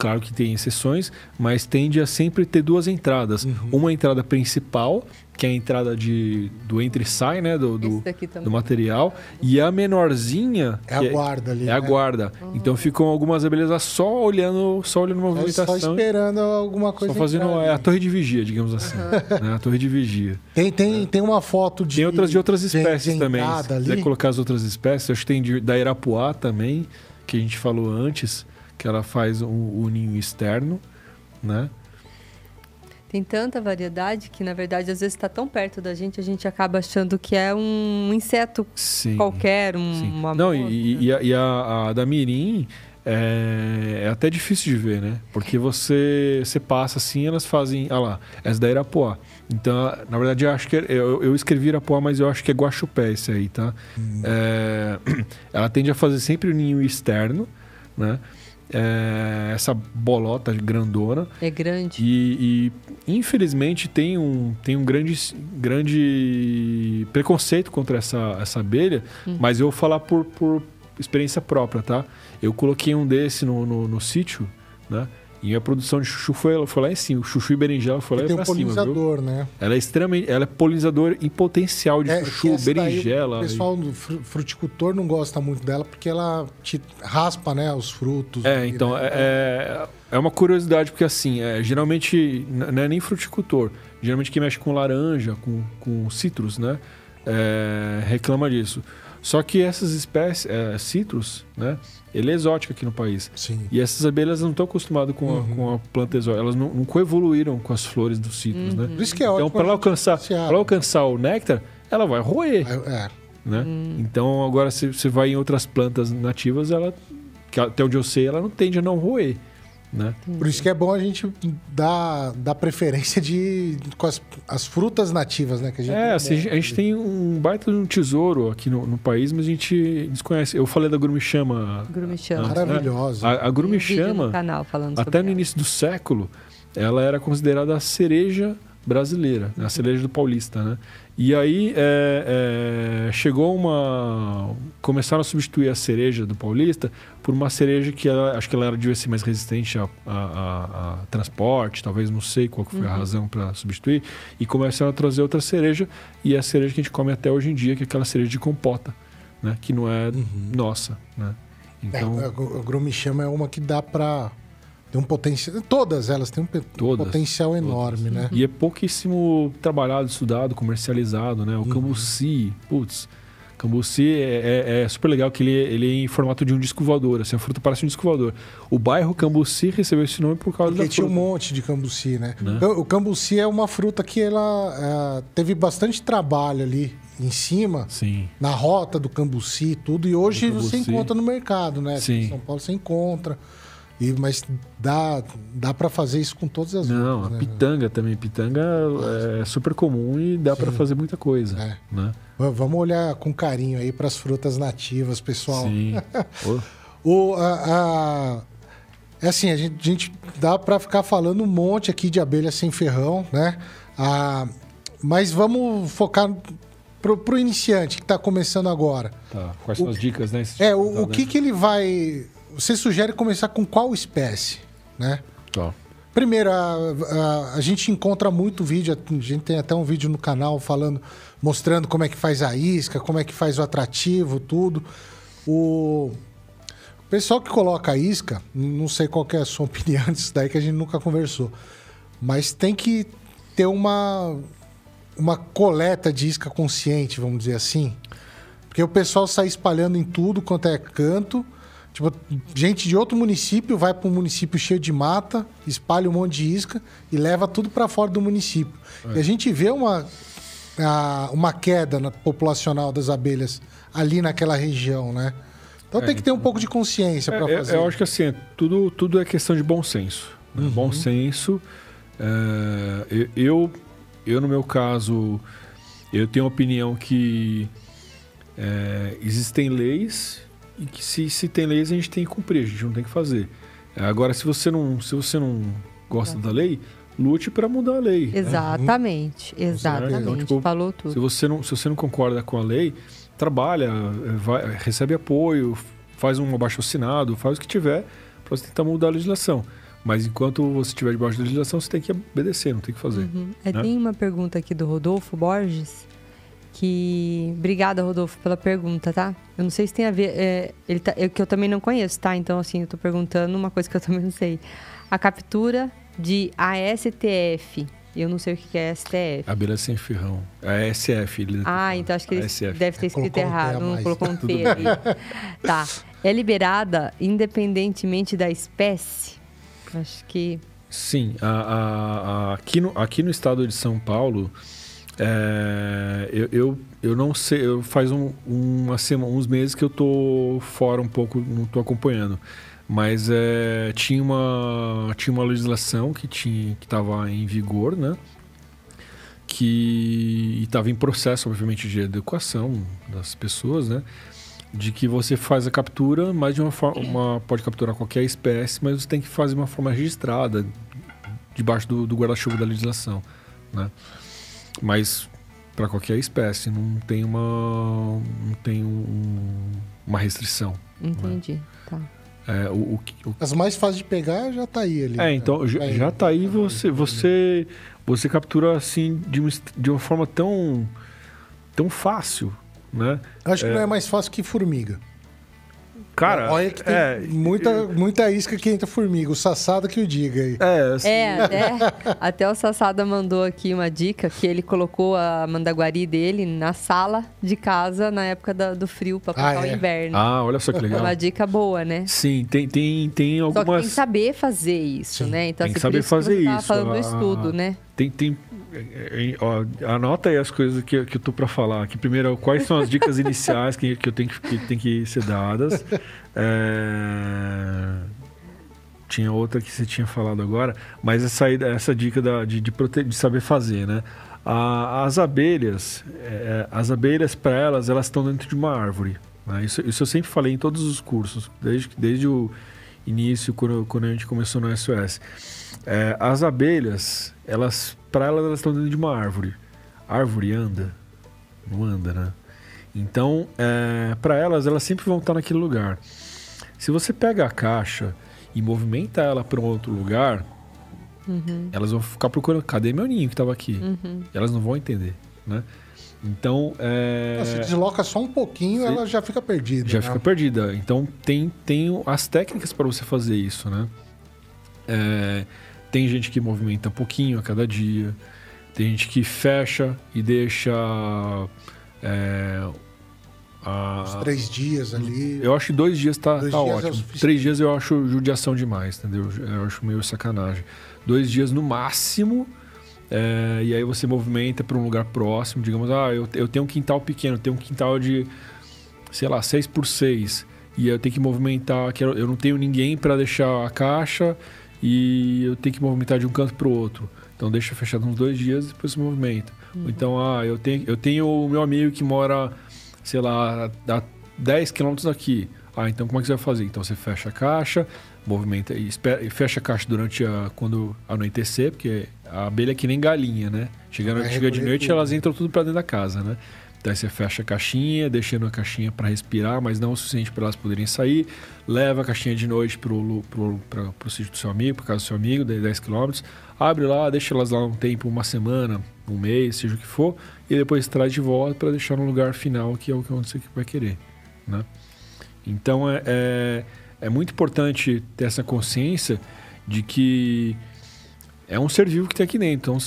Claro que tem exceções, mas tende a sempre ter duas entradas. Uhum. Uma entrada principal, que é a entrada de, do entra e sai, né? Do, do, do material. E a menorzinha. É a que guarda ali, É a né? guarda. Então ficam algumas abelhas só olhando, só olhando a Só- movimentação. Só esperando alguma coisa. Só fazendo entrar é, a torre de vigia, digamos assim. né? A torre de vigia. Tem, tem, tem uma foto de. Tem outras de outras de- espécies de também. Se entrada quiser colocar as outras espécies, acho que tem de, da Irapuá também, que a gente falou antes, que ela faz o, o ninho externo, né? Tem tanta variedade que, na verdade, às vezes está tão perto da gente, a gente acaba achando que é um inseto Sim. qualquer, um, sim. uma Não, e, e a, e a- a da Mirim é, é até difícil de ver, né? Porque você, você passa assim, elas fazem. Ah lá, essa da Irapuá. Então, na verdade, eu acho que. é- Eu, eu escrevi Irapuá, mas eu acho que é Guaxupé esse aí, tá? É, ela tende a fazer sempre o ninho externo, né? É, essa bolota grandona. É grande. E, e, infelizmente tem um, tem um grande, grande preconceito contra essa, essa abelha, mas eu vou falar por, por experiência própria, tá? Eu coloquei um desse no, no, no sítio, né? E a produção de chuchu foi, foi lá em cima. O chuchu e berinjela foi lá Tem pra um cima, viu? polinizador, né? Ela é extremamente... Ela é polinizador em potencial de É, chuchu, essa daí berinjela. O pessoal do fru- fruticultor não gosta muito dela porque ela te raspa, né? Os frutos. É, ali, então, né? é, é, é uma curiosidade, porque assim, é, geralmente não é nem fruticultor. Geralmente quem mexe com laranja, com, com citros, né? é, reclama disso. Só que essas espécies, é, citros, né? Ele é exótico aqui no país. Sim. E essas abelhas não estão acostumadas com, a, com a planta exótica. Elas não, não coevoluíram com as flores dos citros, né? Por isso que é Então, ótimo. para ela a gente alcançar, pra ela alcançar o néctar, ela vai roer É, é. né? Então agora se você vai em outras plantas nativas, ela que até onde eu sei, ela não tende a não roer. Né? Por isso que é bom a gente dar, dar preferência de, com as, as frutas nativas, né? Que a gente é, assim, a gente tem um baita de um tesouro aqui no, no, país, mas a gente desconhece. Eu falei da Grumichama. Grumichama. Maravilhosa. Né? A, a Grumichama, no canal falando até no ela. início do século, ela era considerada a cereja brasileira, a cereja do paulista, né? E aí é, é, chegou uma. Começaram a substituir a cereja do Paulista por uma cereja que ela, acho que ela era, devia ser mais resistente a, a, a, a transporte, talvez não sei qual foi a razão para substituir. E começaram a trazer outra cereja, e é a cereja que a gente come até hoje em dia, que é aquela cereja de compota, né? Que não é nossa, né? Então... É, a Grumichama é uma que dá para tem um potencial. Todas elas têm um todas, potencial enorme, todas. né? E é pouquíssimo trabalhado, estudado, comercializado, né? O uhum. cambuci, putz. Cambuci é, é, é, super legal que ele, ele é em formato de um disco voador, assim, a fruta parece um disco voador. O bairro Cambuci recebeu esse nome por causa Porque da tinha fruta. um monte de cambuci, né? né? O cambuci é uma fruta que ela é, teve bastante trabalho ali em cima, Sim. na rota do cambuci tudo, e hoje você encontra no mercado, né? Sim. Em São Paulo você encontra. E, mas dá, dá para fazer isso com todas as Não, outras, a né? pitanga também. Pitanga é super comum e dá para fazer muita coisa. É. Né? Vamos olhar com carinho aí para as frutas nativas, pessoal. Sim. o, a, a, é assim, a gente, a gente dá para ficar falando um monte aqui de abelha sem ferrão, né? Ah, mas vamos focar pro, pro iniciante que está começando agora. Tá. Quais são O- as dicas, né? É, o, o que, que ele vai. Você sugere começar com qual espécie, né? Tá. Primeiro, a, a, a gente encontra muito vídeo, a gente tem até um vídeo no canal falando, mostrando como é que faz a isca, como é que faz o atrativo, tudo. O pessoal que coloca a isca, não sei qual é a sua opinião disso daí, que a gente nunca conversou, mas tem que ter uma, uma coleta de isca consciente, vamos dizer assim. Porque o pessoal sai espalhando em tudo quanto é canto. Tipo, gente de outro município vai para um município cheio de mata, espalha um monte de isca e leva tudo para fora do município. E a gente vê uma, uma queda na, populacional das abelhas ali naquela região, né? Então tem que ter um pouco de consciência para É, fazer. eu acho que assim, tudo, tudo é questão de bom senso. né? Uhum. Bom senso. é, eu- eu, eu, no meu caso, eu tenho a opinião que é, existem leis e que se, se tem leis a gente tem que cumprir, a gente não tem que fazer. Agora, se você não, se você não gosta da lei, lute para mudar a lei. né? Exatamente, exatamente. Então, tipo, Falou Se tudo. você não, se você não concorda com a lei, trabalha, eh, vai- recebe apoio, faz um abaixo assinado, faz o que tiver para você tentar mudar a legislação. Mas enquanto você estiver debaixo da legislação, você tem que obedecer, não tem que fazer. Uhum. É, né? Tem uma pergunta aqui do Rodolfo Borges. Que. Obrigada, Rodolfo, pela pergunta, tá? Eu não sei se tem a ver. É, ele tá... é que eu também não conheço, tá? Então, assim, eu tô perguntando uma coisa que eu também não sei. A captura de ASTF. Eu não sei o que é STF. Abelha sem ferrão. É a SF. Ele Ah, então acho que ele ASF. deve ter escrito Colocou um errado, não mais. colocou um T ali. Tá. É liberada independentemente da espécie? Acho que. Sim, a- a- a- aqui, no, aqui no estado de São Paulo, é, eu, eu, eu não sei, eu faz um, uma semana, uns meses que eu tô fora um pouco, não tô acompanhando. Mas é, tinha, uma, tinha uma legislação que tinha que estava em vigor, né? Que estava em processo, obviamente, de adequação das pessoas, né? De que você faz a captura, mais de uma forma. Pode capturar qualquer espécie, mas você tem que fazer de uma forma registrada, debaixo do, do guarda-chuva da legislação, né? Mas para qualquer espécie, não tem uma, não tem um- uma restrição. Entendi. Tá. É, o, o que- o- As mais fáceis de pegar já tá aí ali. é, então já, Vai- já tá aí você, você, você captura assim de uma, de uma forma tão, tão fácil, né? Acho que É. não é mais fácil que formiga. Cara, Olha que tem é, muita, muita isca que entra formiga. O sassada que o diga aí. é, assim, É, até, até o Sassada mandou aqui uma dica que ele colocou a mandaguari dele na sala de casa na época da- do frio para Ah, passar é? o inverno. Ah, olha só que É legal. uma dica boa, né? Sim, tem, tem, tem Só que tem algumas. que saber fazer isso, Sim, né? Então, tem que assim, saber isso que fazer você tava isso, falando do a- estudo, né? Tem, tem é, é, ó, anota aí as coisas que, que eu tô para falar. Que primeiro, quais são as dicas iniciais que, que eu tenho que, que tem que ser dadas. É... Tinha outra que você tinha falado agora, mas essa, essa dica da, de, de, prote... de saber fazer, né? A, as abelhas, é, as abelhas para elas, elas estão dentro de uma árvore. Né? Isso, isso eu sempre falei em todos os cursos, desde, desde o início, quando, quando a gente começou no SOS. É, as abelhas, elas, para elas, elas estão dentro de uma árvore. A árvore anda? Não anda, né? Então, é, para elas, elas sempre vão estar naquele lugar. Se você pega a caixa e movimenta ela para um outro lugar, uhum. elas vão ficar procurando, cadê meu ninho que estava aqui? Uhum. Elas não vão entender, né? Então, é... Se desloca só um pouquinho, ela já fica perdida. Já né? fica perdida. Então, tem, tem as técnicas para você fazer isso, né? É... Tem gente que movimenta um pouquinho a cada dia. Tem gente que fecha e deixa... É... A... Os três dias ali. Eu acho que dois dias tá, dois tá dias é ótimo. É três dias eu acho judiação demais, entendeu? Eu acho meio sacanagem. Dois dias no máximo é, e aí você movimenta para um lugar próximo, digamos, ah, eu, eu tenho um quintal pequeno, tenho um quintal de, sei lá, 6 por 6 e eu tenho que movimentar, eu não tenho ninguém para deixar a caixa e eu tenho que movimentar de um canto para o outro. Então deixa fechado uns dois dias e depois se movimenta. Uhum. Então, ah, eu tenho, eu tenho o meu amigo que mora, sei lá, a 10 quilômetros daqui. Ah, então como é que você vai fazer? Então você fecha a caixa, movimenta e, fecha a caixa durante a quando anoitecer, porque a abelha é que nem galinha, né? Chega, chega de noite, elas entram tudo para dentro da casa, né? Daí você fecha a caixinha, deixando a caixinha para respirar, mas não o suficiente para elas poderem sair. Leva a caixinha de noite para o sítio do seu amigo, para casa do seu amigo, 10 km. Abre lá, deixa elas lá um tempo, uma semana, um mês, seja o que for. E depois traz de volta para deixar no lugar final, que é o que você vai querer. Né? Então é, é, é muito importante ter essa consciência de que é um ser vivo que tem aqui dentro. Então,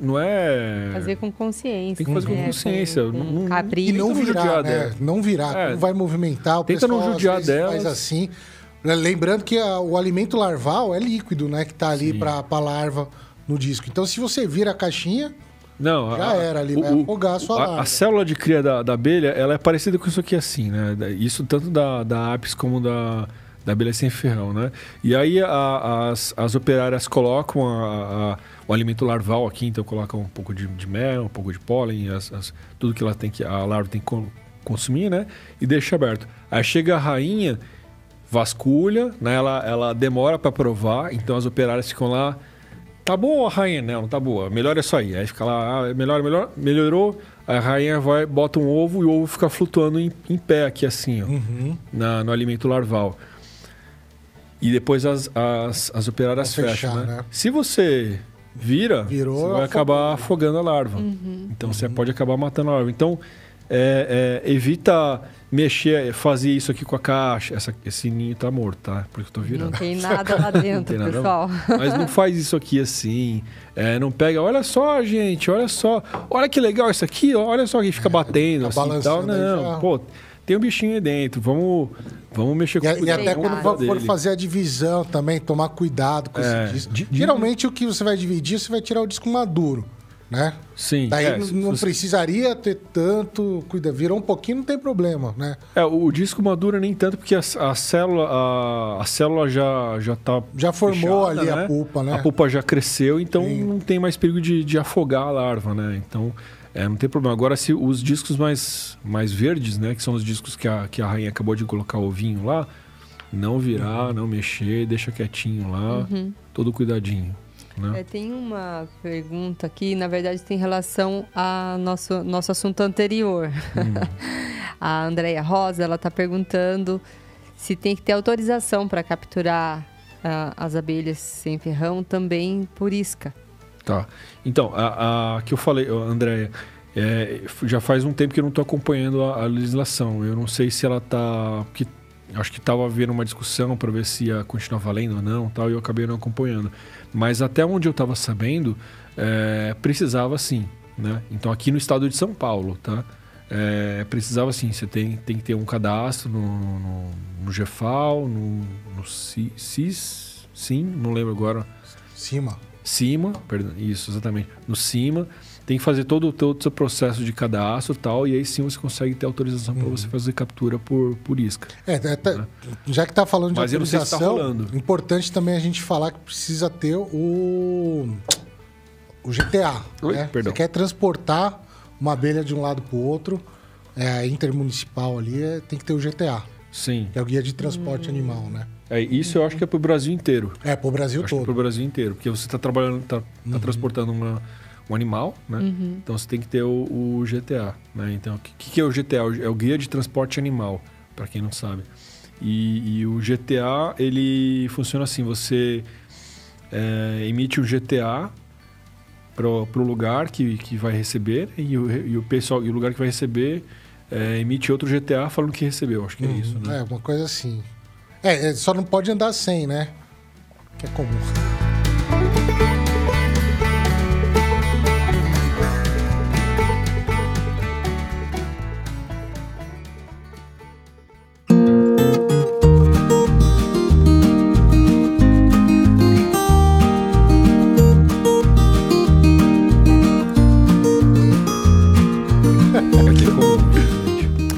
não é. Fazer com consciência. Tem que fazer né? com consciência. Com, com não, capricho. E não virar, né? Não virar. É. Não vai movimentar. O tenta não judiar dela. Faz assim. Lembrando que a, o alimento larval é líquido, né? Que está ali para a larva no disco. Então, se você vira a caixinha, não, já a, era ali, o, vai afogar a sua a, larva. A célula de cria da, da abelha, ela é parecida com isso aqui assim, né? Isso tanto da, da apis como da da abelha sem ferrão, né? E aí a, as, as operárias colocam a, a, o alimento larval aqui, então colocam um pouco de, de mel, um pouco de pólen, as, as, tudo que ela tem que a larva tem que consumir, né? E deixa aberto. Aí chega a rainha, vasculha, né? Ela, ela demora para provar, então as operárias ficam lá. Tá boa a rainha? Não, não tá boa. Melhor é só aí. Aí fica lá, ah, melhor, melhor, melhorou. A rainha vai, bota um ovo e o ovo fica flutuando em, em pé aqui assim, ó, uhum. na, no alimento larval. E depois as, as, as operárias fecham. Fechar, né? Né? Se você vira, Virou, você vai acabar afogando a larva. Uhum. Então uhum. você pode acabar matando a larva. Então é, é, evita mexer, fazer isso aqui com a caixa. Essa, esse ninho tá morto, tá? Porque eu tô virando. Não tem nada lá dentro, nada pessoal. Mas não faz isso aqui assim. É, não pega, olha só, gente, olha só. Olha que legal isso aqui, olha só que fica batendo. Tá assim, tal. Não, pô tem um bichinho aí dentro, vamos, vamos mexer com E, e até quando for fazer a divisão também, tomar cuidado com é, esse disco. Geralmente o que você vai dividir, você vai tirar o disco maduro, né? Sim. Daí é, não, você... precisaria ter tanto cuidado. Virou um pouquinho, não tem problema, né? É, o disco maduro nem tanto, porque a, a célula, a, a, célula já, já tá. Já formou fechada, ali né? a pulpa, né? A pulpa já cresceu, então Sim. não tem mais perigo de, de afogar a larva, né? Então. É, não tem problema. Agora, se os discos mais, mais verdes, né? Que são os discos que a, que a rainha acabou de colocar o ovinho lá, não virar, uhum. não mexer, deixa quietinho lá, uhum. todo cuidadinho. Né? É, tem uma pergunta aqui, na verdade tem relação ao nosso, nosso assunto anterior. Hum. a Andrea Rosa, ela está perguntando se tem que ter autorização para capturar uh, as abelhas sem ferrão também por isca. Tá. Então, a, a que eu falei, Andréia, é, já faz um tempo que eu não estou acompanhando a, a, legislação. Eu não sei se ela está. Acho que estava havendo uma discussão para ver se ia continuar valendo ou não, tal, e eu acabei não acompanhando. Mas até onde eu estava sabendo, é, precisava sim. Né? Então, aqui no estado de São Paulo, tá? É, precisava sim, você tem, tem que ter um cadastro no, no, no GFAL, no, no CIS, sim, não lembro agora. Cima. Cima, perdão, isso, exatamente, no cima, tem que fazer todo, todo o seu processo de cadastro e tal, e aí sim você consegue ter autorização para você fazer captura por, por isca. É, é, tá- já que tá falando de Mas sei se tá autorização, rolando. importante também a gente falar que precisa ter o o GTA. Oi? né? Você quer transportar uma abelha de um lado para o outro, é, intermunicipal ali, é, tem que ter o GTA, Sim. que é o guia de transporte animal, né? É, isso eu acho que é pro Brasil inteiro. É, pro Brasil Acho que é todo. pro Brasil inteiro. Porque você está trabalhando, tá, tá transportando uma, um animal, né? Então você tem que ter o, o GTA, né? Então, o que, que é o GTA? É o Guia de Transporte Animal, para quem não sabe. E, e o GTA, ele funciona assim, você é, emite um GTA pro, pro lugar que, que vai receber e o, e o pessoal e o lugar que vai receber é, emite outro GTA falando que recebeu. Acho que é isso, né? É, uma coisa assim. É, é, só não pode andar sem, né? Que é comum.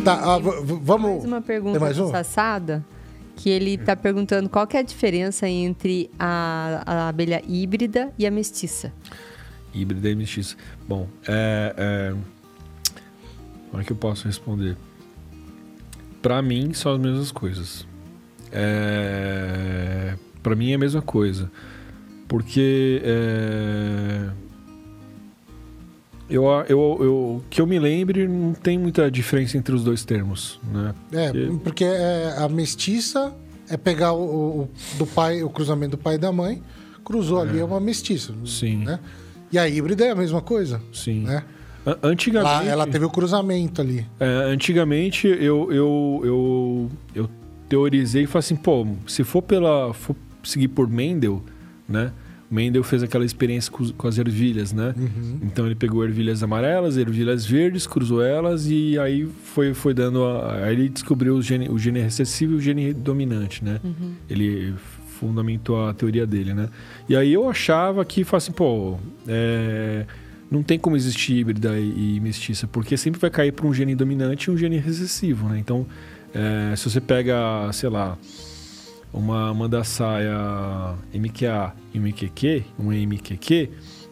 Tá, ah, v- v- vamos. Mais uma pergunta mais um? Sassada, que ele está perguntando qual que é a diferença entre a, a abelha híbrida e a mestiça. Híbrida e mestiça. Bom, é, é... como é que eu posso responder? Pra mim, são as mesmas coisas. É... Pra mim é a mesma coisa. Porque é... eu, eu, eu, que eu me lembre, não tem muita diferença entre os dois termos, né? É, Porque- porque é, a mestiça é pegar o, o- do pai, o cruzamento do pai e da mãe, cruzou ali, é uma mestiça. Sim. Né? E a híbrida é a mesma coisa. Sim. Né? Antigamente. Lá, ela teve o cruzamento ali. É, antigamente eu, eu, eu, eu teorizei e falei assim, pô, se for pela. For seguir por Mendel, né? Mendel fez aquela experiência com, com as ervilhas, né? Então ele pegou ervilhas amarelas, ervilhas verdes, cruzou elas e aí foi, foi dando. A, aí ele descobriu o gene, o gene recessivo e o gene dominante, né? Ele fundamentou a teoria dele, né? E aí eu achava que, assim, pô, é, não tem como existir híbrida e, e mestiça, porque sempre vai cair para um gene dominante e um gene recessivo, né? Então, é, se você pega, sei lá, uma mandaçaia MQA e MQQ, um MQQ,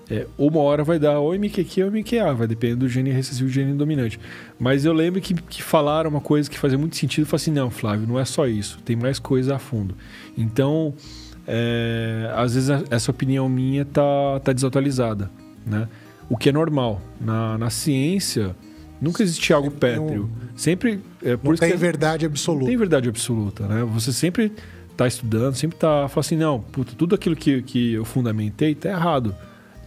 é, uma hora vai dar ou MQQ ou MQA, vai depender do gene recessivo e gene dominante. Mas eu lembro que, que falaram uma coisa que fazia muito sentido, falei assim, não, Flávio, não é só isso, tem mais coisa a fundo. Então, é, às vezes a- essa opinião minha tá, tá desatualizada, né? O que é normal. Na, na ciência, nunca existe algo um- pétreo. Sempre, é por Não isso tem verdade não absoluta. tem verdade absoluta, né? Você sempre tá estudando, sempre tá falando assim, não, puta, tudo aquilo que, que eu fundamentei tá errado.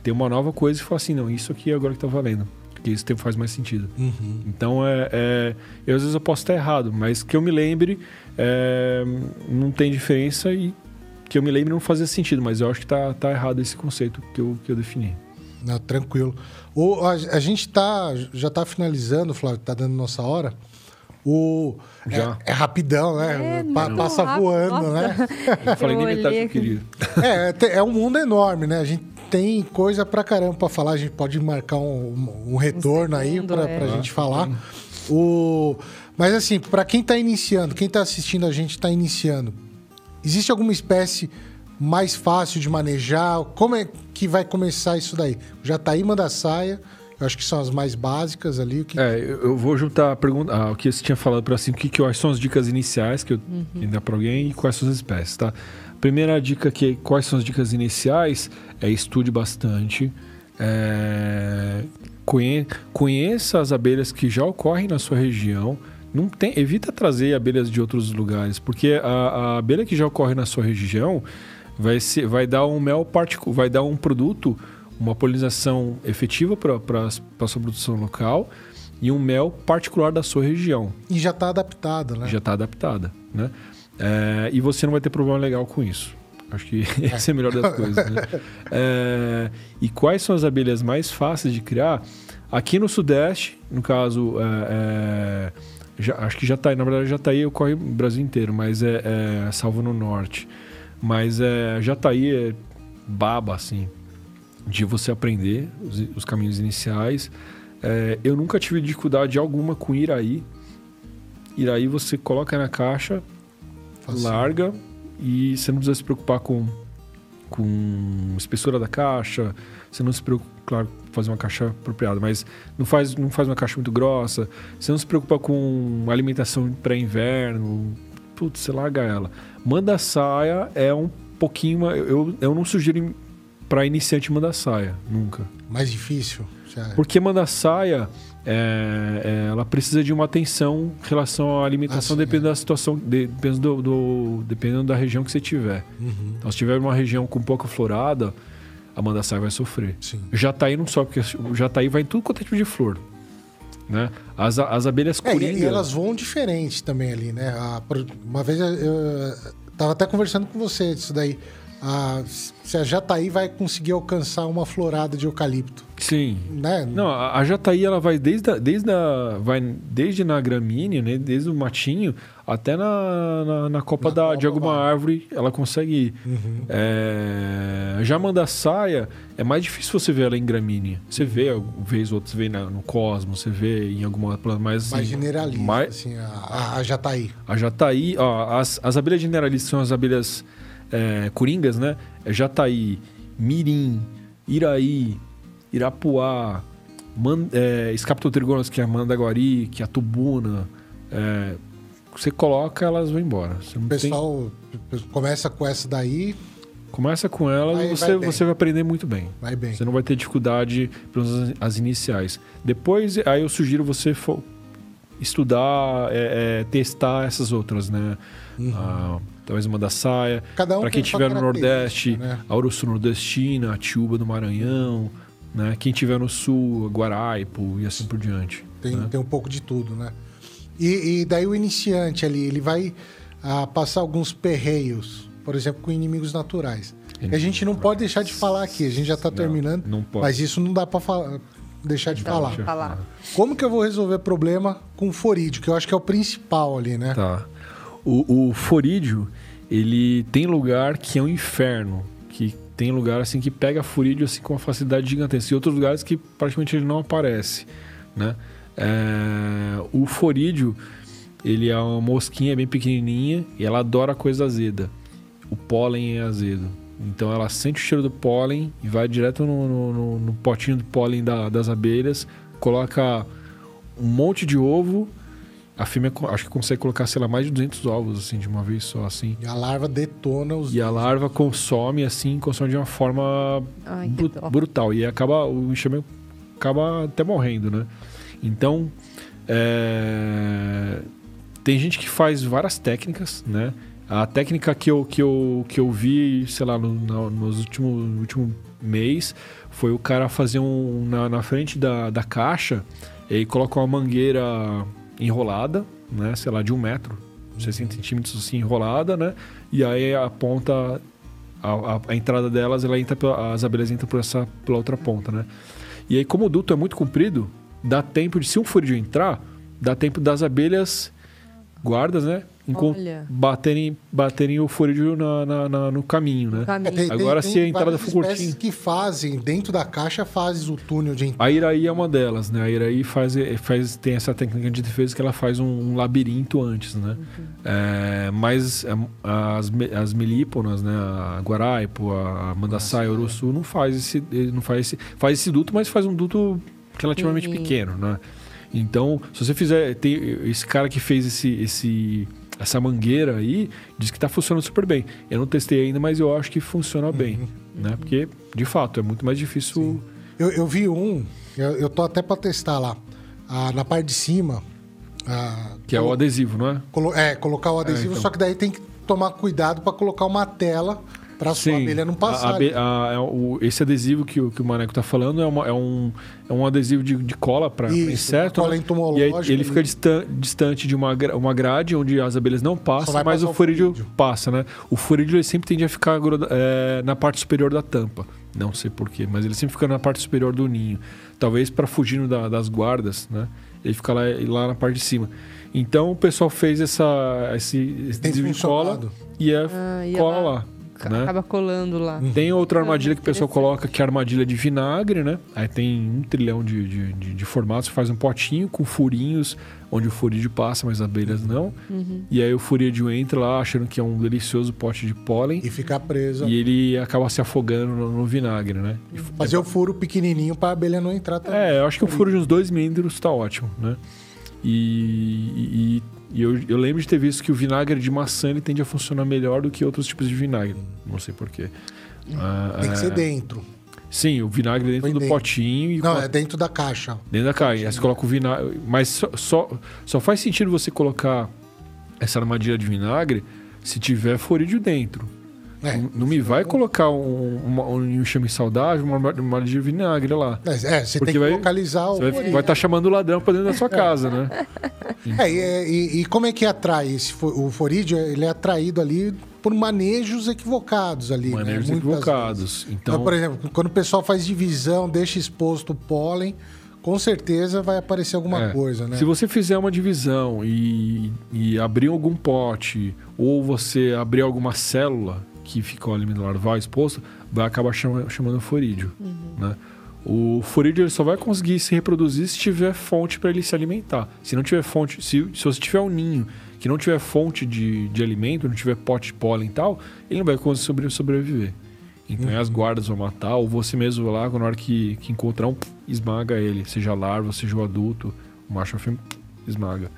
Tem uma nova coisa e fala assim, não, isso aqui é agora que tá valendo. Porque isso faz mais sentido. Uhum. Então, é, é- eu, às vezes eu posso estar errado, mas que eu me lembre, é, não tem diferença e que eu me lembre não fazia sentido, mas eu acho que tá, tá errado esse conceito que eu, que eu defini. Não, tranquilo. A, a gente tá, já tá finalizando, Flávio, tá dando nossa hora. O, Já. É, é rapidão, né? É, Pa- passa rápido, voando, nossa. né? Eu falei nem olhei metade que eu queria. É, te- é um mundo enorme, né? A gente tem coisa pra caramba pra falar. A gente pode marcar um, um retorno aí segundo, pra, é. pra gente falar. O, mas assim, pra quem tá iniciando, quem tá assistindo a gente tá iniciando, existe alguma espécie mais fácil de manejar? Como é que vai começar isso daí? Já tá aí, manda saia. Eu acho que são as mais básicas ali. O que... É, eu vou juntar a pergunta, ah, o que você tinha falado para assim, o que, que eu acho são as dicas iniciais que eu que dá para alguém e quais são as espécies, tá? Primeira dica que quais são as dicas iniciais é estude bastante, é, conhe- conheça as abelhas que já ocorrem na sua região. Não tem, evita trazer abelhas de outros lugares, porque a, a abelha que já ocorre na sua região vai, ser, vai dar um mel particular, vai dar um produto, uma polinização efetiva para a sua produção local e um mel particular da sua região, E já tá adaptada, né? já está adaptada, né? É, e você não vai ter problema legal com isso. Acho que essa é a melhor das coisas. Né? É, e quais são as abelhas mais fáceis de criar? Aqui no Sudeste, no caso, é, é, já- acho que já está na verdade já está aí, ocorre no Brasil inteiro, mas é, é salvo no Norte. Mas é, já está aí, é baba, assim. De você aprender os, os caminhos iniciais. É, eu nunca tive dificuldade alguma com Iraí. Iraí você coloca na caixa, Facinho. larga e você não precisa se preocupar com, com espessura da caixa. Você não se preocupa, claro, fazer uma caixa apropriada, mas não faz, não faz uma caixa muito grossa. Você não se preocupa com alimentação pré-inverno. Putz, você larga ela. Manda saia é um pouquinho. Eu, eu não sugiro para iniciante mandar saia, nunca. Mais difícil. já- Porque manda saia, é, é, ela precisa de uma atenção em relação à alimentação, Ah, dependendo da situação, de- dependendo, do, do- dependendo da região que você tiver. Uhum, Então, se tiver uma região com pouca florada, a manda saia vai sofrer. sim. Jataí não só, porque o Jataí vai em tudo quanto é tipo de flor. Né? As, as abelhas É, coringa... e, elas voam diferente também ali, né? A uma vez eu, eu tava até conversando com você disso daí. A, se a Jataí vai conseguir alcançar uma florada de eucalipto, Sim. né? Não, a, Jataí ela vai desde, a, desde, a, vai desde na gramínea, né? desde o matinho, até na, na, na copa Na da, copa de alguma vai. árvore ela consegue. Uhum. É, já manda saia, é mais difícil você ver ela em gramínea. Você vê, uma vez ou outra, você vê na- no cosmos, você vê em alguma planta mais... mais assim, generalista, mais- assim, a, a, a Jataí. a Jataí, ó, as, as abelhas generalistas são as abelhas é, coringas, né? É Jataí, Mirim, Iraí, Irapuá, Man, é, Escaptotrigonas, que é a Mandaguari, que é a Tubuna. é, você coloca, elas vão embora. O tem- pessoal começa com essa daí, começa com elas e você vai você vai aprender muito bem. vai bem. Você não vai ter dificuldade pelas as iniciais. Depois, aí eu sugiro você estudar, é, é, testar essas outras, né? Ah, talvez uma da saia. Cada um Para quem estiver no Nordeste, né? a Urso Nordestina, a Tiúba do Maranhão, né? Quem estiver no Sul, a Guaraipo e assim por diante. Tem, né? tem um pouco de tudo, né? E, e daí o iniciante ali, ele vai ah, passar alguns perreios, por exemplo, com inimigos naturais. E a gente não pode deixar de falar aqui, a gente já está terminando, não pode. mas isso não dá para deixar de Dá falar. falar. Como que eu vou resolver problema com forídeo, que eu acho que é o principal ali, né? Tá. O, o ele tem lugar que é um inferno. Que tem lugar assim que pega forídeo assim, com uma facilidade gigantesca. E outros lugares que praticamente ele não aparece. Né? É, o forídeo, ele é uma mosquinha bem pequenininha e ela adora coisa azeda. O pólen é azedo. Então ela sente o cheiro do pólen e vai direto no, no- no- no potinho de pólen da- das abelhas, coloca um monte de ovo. A fêmea co- acho que consegue colocar, sei lá, mais de 200 ovos assim de uma vez só assim. E a larva detona os. E a larva consome assim, consome de uma forma Ai, dó. brutal e acaba o enxame acaba até morrendo, né? Então é, tem gente que faz várias técnicas, né? A técnica que eu, que eu, que eu vi, sei lá, no, na- nos últimos no último mês foi o cara fazer um na, na frente da, da caixa e coloca uma mangueira enrolada, né? Sei lá, de um metro, 60 centímetros assim, enrolada, né? E aí a ponta a, a- a entrada delas, ela entra pela- as abelhas entram por essa, pela outra ponta, né? E aí, como o duto é muito comprido, dá tempo de, se um furídeo entrar, dá tempo das abelhas guardas, né? Baterem, baterem o furídeo na, na- na- no caminho, né? É, Caminho. tem- tem- Agora, tem se a entrada for curtinha- que fazem, dentro da caixa, fazes o túnel de entrada. A Iraí é uma delas, né? A Iraí faz, faz, tem essa técnica de defesa que ela faz um, um labirinto antes, né? É, mas é, as, as melíponas, né? A Guaraipo, a Mandaçai, a Uruçu não faz esse, não faz esse, faz esse duto, mas faz um duto relativamente Pequenininho. pequeno, né? Então, se você fizer, tem esse cara que fez esse, esse essa mangueira aí, diz que tá funcionando super bem. Eu não testei ainda, mas eu acho que funciona bem, né? Porque de fato é muito mais difícil. Eu, eu vi um, eu, eu tô até para testar lá, ah, na parte de cima. ah, Que é o adesivo, não é? colo- é, colocar o adesivo, então. só que daí tem que tomar cuidado para colocar uma tela para sua abelha não passar. A- a abe- a- é o- esse adesivo que, o- que o Maneco tá falando é, uma- é um, é um adesivo de, de cola para inseto. cola né? entomológica E aí ele fica distan- distante de uma, uma grade onde as abelhas não passam, mas o furídeo passa, né? O furídeo ele sempre tende a ficar é, na parte superior da tampa. Não sei porquê, mas ele sempre fica na parte superior do ninho. Talvez para fugir da- das guardas, né? Ele fica lá, lá na parte de cima. Então o pessoal fez essa, esse, esse adesivo de cola e é Ah, cola lá. lá. Né? acaba colando lá. Tem outra armadilha que o pessoal coloca, que é a armadilha de vinagre, né? Aí tem um trilhão de, de, de, de formatos. Você faz um potinho com furinhos, onde o furídeo passa, mas as abelhas não. Uhum. E aí o furídeo entra lá, achando que é um delicioso pote de pólen. E ficar preso. E ele acaba se afogando no, no vinagre, né? E Fazer o furo pequenininho pra abelha não entrar também. É, eu acho que o furo de uns 2 milímetros tá ótimo, né? E, e- e eu, eu lembro de ter visto que o vinagre de maçã ele tende a funcionar melhor do que outros tipos de vinagre. Não sei porquê. Ah, Tem que é, ser dentro. Sim, o vinagre dentro do dentro. potinho e Não, coloca é dentro da caixa. dentro da caixa. Aí você coloca o vinagre. Mas só, só, só faz sentido você colocar essa armadilha de vinagre se tiver florídeo dentro. É. Não, não me vai colocar um, uma- um enxame saudável, uma armadilha de vinagre lá. Mas, É, você tem que vai- localizar o. Você vai estar chamando o ladrão pra dentro da sua casa, né? É, e, e- como é que atrai esse o forídeo? Ele é atraído ali por manejos equivocados ali. né? Manejos Muitas equivocados. Então, Então, por exemplo, quando o pessoal faz divisão, deixa exposto o pólen, com certeza vai aparecer alguma é, coisa, né? Se você fizer uma divisão e, e abrir algum pote, ou você abrir alguma célula que ficou ali no larval exposto, vai acabar chama- chamando forídeo. Né? O forídeo ele só vai conseguir se reproduzir se tiver fonte para ele se alimentar. Se não tiver fonte, se, se você tiver um ninho que não tiver fonte de, de alimento, não tiver pote de pólen e tal, ele não vai conseguir sobre- sobreviver. Então aí as guardas vão matar, ou você mesmo vai lá, na hora que, que encontrar um, esmaga ele, seja a larva, seja o adulto, o macho fêmea, esmaga.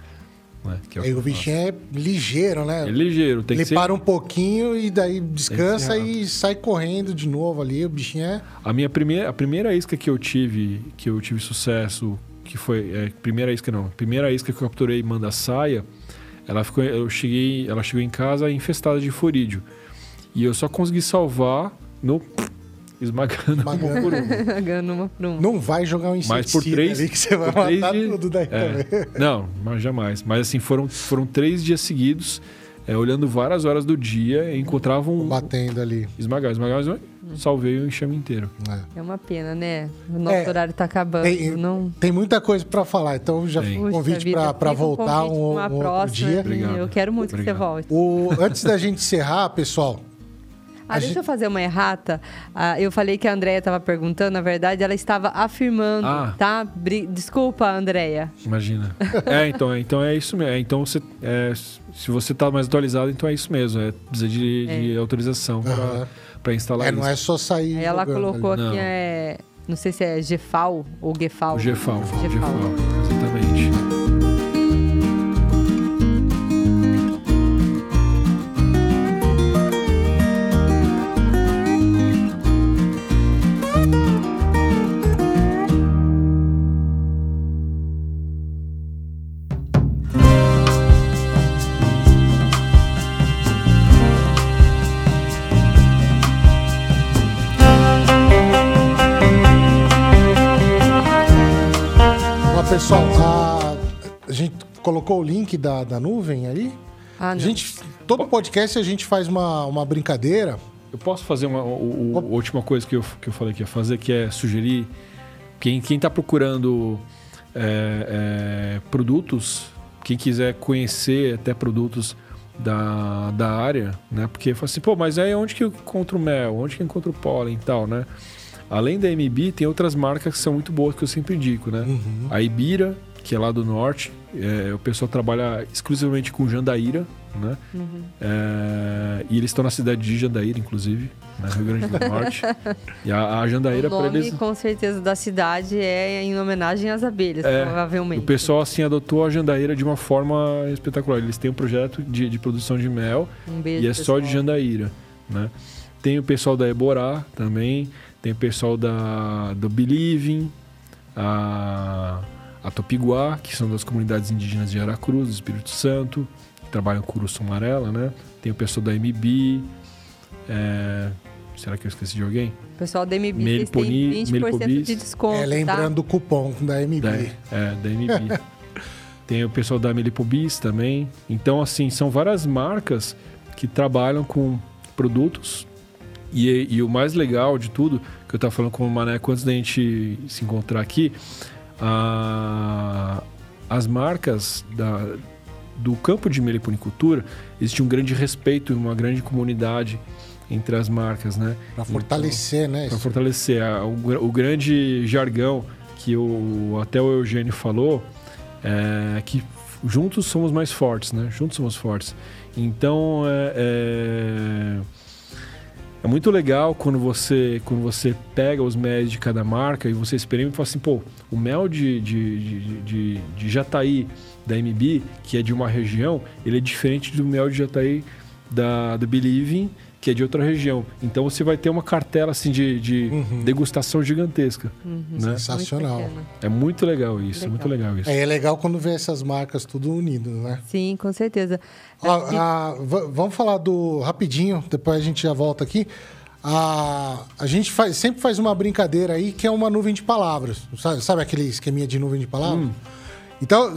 Né? Que é Aí que o bichinho é ligeiro, né? É ligeiro, tem Ele que ser. para um pouquinho e daí descansa e sai correndo de novo ali. O bichinho é. A minha primeira, a primeira isca que eu tive, que eu tive sucesso, que foi, é, primeira isca não, primeira isca que eu capturei manda saia, ela ficou, eu cheguei, ela chegou em casa infestada de forídeo. E eu só consegui salvar no esmagando uma Esmagando. por uma. Pagando uma por uma. Não vai jogar um inseticida Mas por três, ali que você vai por três matar dias- tudo daí é. também. Não, mas jamais. Mas assim, foram, foram três dias seguidos, é, olhando várias horas do dia, encontrava um. Batendo ali. Esmagar, esmagar, esmagar, salvei o enxame inteiro. É. É uma pena, né? O nosso É, horário tá acabando. Tem, não... tem muita coisa pra falar, então já Tem. um convite um voltar um, um outro dia. e Obrigado. Eu quero muito que Obrigado. você volte. O, antes da gente encerrar, pessoal, Ah, deixa gente- eu fazer uma errata. Ah, eu falei que a Andrea estava perguntando, na verdade, ela estava afirmando, Ah. tá? Bri- Desculpa, Andrea. Imagina. é, então, é- então é isso mesmo. É, então você, é, se você tá mais atualizado, então é isso mesmo. É precisa de, de autorização Aham. para instalar é, não é isso. só sair. Aí ela colocou ali. aqui, Não. é, não sei se é Gefal ou Gefal. O GFAL. Gefal. GFAL, colocou o link da, da nuvem ali. Ah, A não. gente, todo podcast a gente faz uma, uma brincadeira. Eu posso fazer uma o- o- a última coisa que eu, que eu falei que ia fazer, que é sugerir quem quem está procurando é, é, produtos, quem quiser conhecer até produtos da, da área, né? Porque fala assim, pô, mas aí onde que eu encontro mel? Onde que eu encontro pólen e tal, né? Além da MB, tem outras marcas que são muito boas que eu sempre indico, né? A Ibira, que é lá do norte, é, o pessoal trabalha exclusivamente com Jandaíra, né? É, e eles estão na cidade de Jandaíra, inclusive, né? Rio Grande do Norte. e a, a Jandaíra, o para nome, eles. com certeza, da cidade é em homenagem às abelhas, É, provavelmente. O pessoal, assim, adotou a Jandaíra de uma forma espetacular. Eles têm um projeto de, de produção de mel Um beijo, e é só de pessoal. Jandaíra, né? Tem o pessoal da Eborá também, tem o pessoal da, do Believing, a, a Topiguá, que são das comunidades indígenas de Aracruz, do Espírito Santo, que trabalham com urso amarela, né? Tem o pessoal da MB, é, será que eu esqueci de alguém? O pessoal da MB Meliponi- têm 20% Melipobis. de desconto, É, lembrando do cupom da MB. Da, é, da MB. Tem o pessoal da Melipobis também. Então, assim, são várias marcas que trabalham com produtos. E, e o mais legal de tudo, que eu estava falando com o Maneco antes da gente se encontrar aqui, a- as marcas da, do campo de meliponicultura, existe um grande respeito e uma grande comunidade entre as marcas, né? Para fortalecer, então, né? Para fortalecer. O, o, grande jargão que o, até o Eugênio falou é que juntos somos mais fortes, né? Juntos somos fortes. Então, é, é, é, muito legal quando você, quando você pega os mel de cada marca e você experimenta e fala assim, pô, o mel de, de, de, de, de Jataí da MB, que é de uma região, ele é diferente do mel de Jataí da, do Believing, que é de outra região. Então você vai ter uma cartela assim de, de uhum. degustação gigantesca. Uhum. Né? Sensacional. Muito é muito legal isso, legal. muito legal isso. É, é, legal quando vê essas marcas tudo unidas, né? Sim, com certeza. a, vamos falar do rapidinho, depois a gente já volta aqui. A, a gente faz, sempre faz uma brincadeira aí que é uma nuvem de palavras. Sabe, sabe aquele esqueminha de nuvem de palavras? Hum. Então,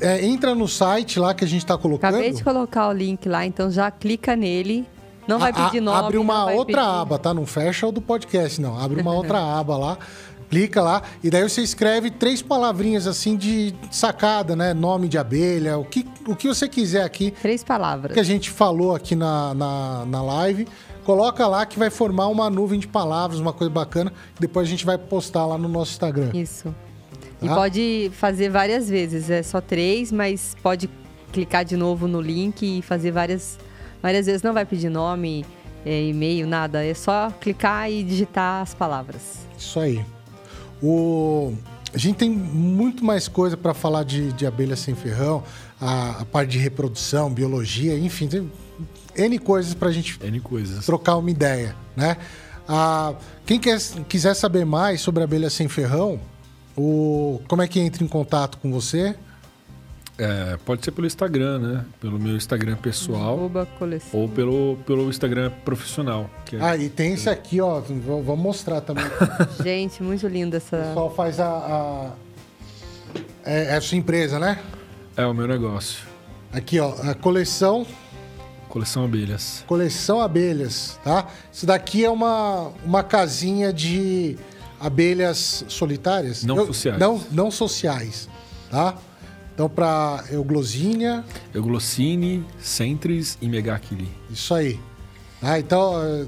é, entra no site lá que a gente está colocando. Acabei de colocar o link lá, então já clica nele. Não vai pedir nome. Abre uma outra pedir... aba, tá? Não fecha o do podcast, não. Abre uma outra aba lá, clica lá, e daí você escreve três palavrinhas assim de sacada, né? Nome de abelha, o que, o que você quiser aqui. Três palavras. Que a gente falou aqui na, na, na live. Coloca lá que vai formar uma nuvem de palavras, uma coisa bacana. Depois a gente vai postar lá no nosso Instagram. Isso. E ah. pode fazer várias vezes, é só três, mas pode clicar de novo no link e fazer várias, várias vezes. Não vai pedir nome, é, e-mail, nada. É só clicar e digitar as palavras. Isso aí. O... A gente tem muito mais coisa para falar de, de abelha sem ferrão, a, a, parte de reprodução, biologia, enfim, tem N coisas para a gente N coisas. trocar uma ideia, né? Ah, quem quer, quiser saber mais sobre abelha sem ferrão, o, como é que entra em contato com você? É, pode ser pelo Instagram, né? Pelo meu Instagram pessoal. Ou pelo, pelo Instagram profissional. É... Ah, e tem esse aqui, ó. Vamos mostrar também. Gente, muito lindo essa. O pessoal faz a. a... É, é a sua empresa, né? É o meu negócio. Aqui, ó. A coleção. Coleção Abelhas. Coleção Abelhas, tá? Isso daqui é uma, uma casinha de abelhas solitárias. Não Eu, sociais. Não, não sociais, tá? Então, para Euglosínia... Euglocine, Centris e Megachili. Isso aí. Ah, então, é,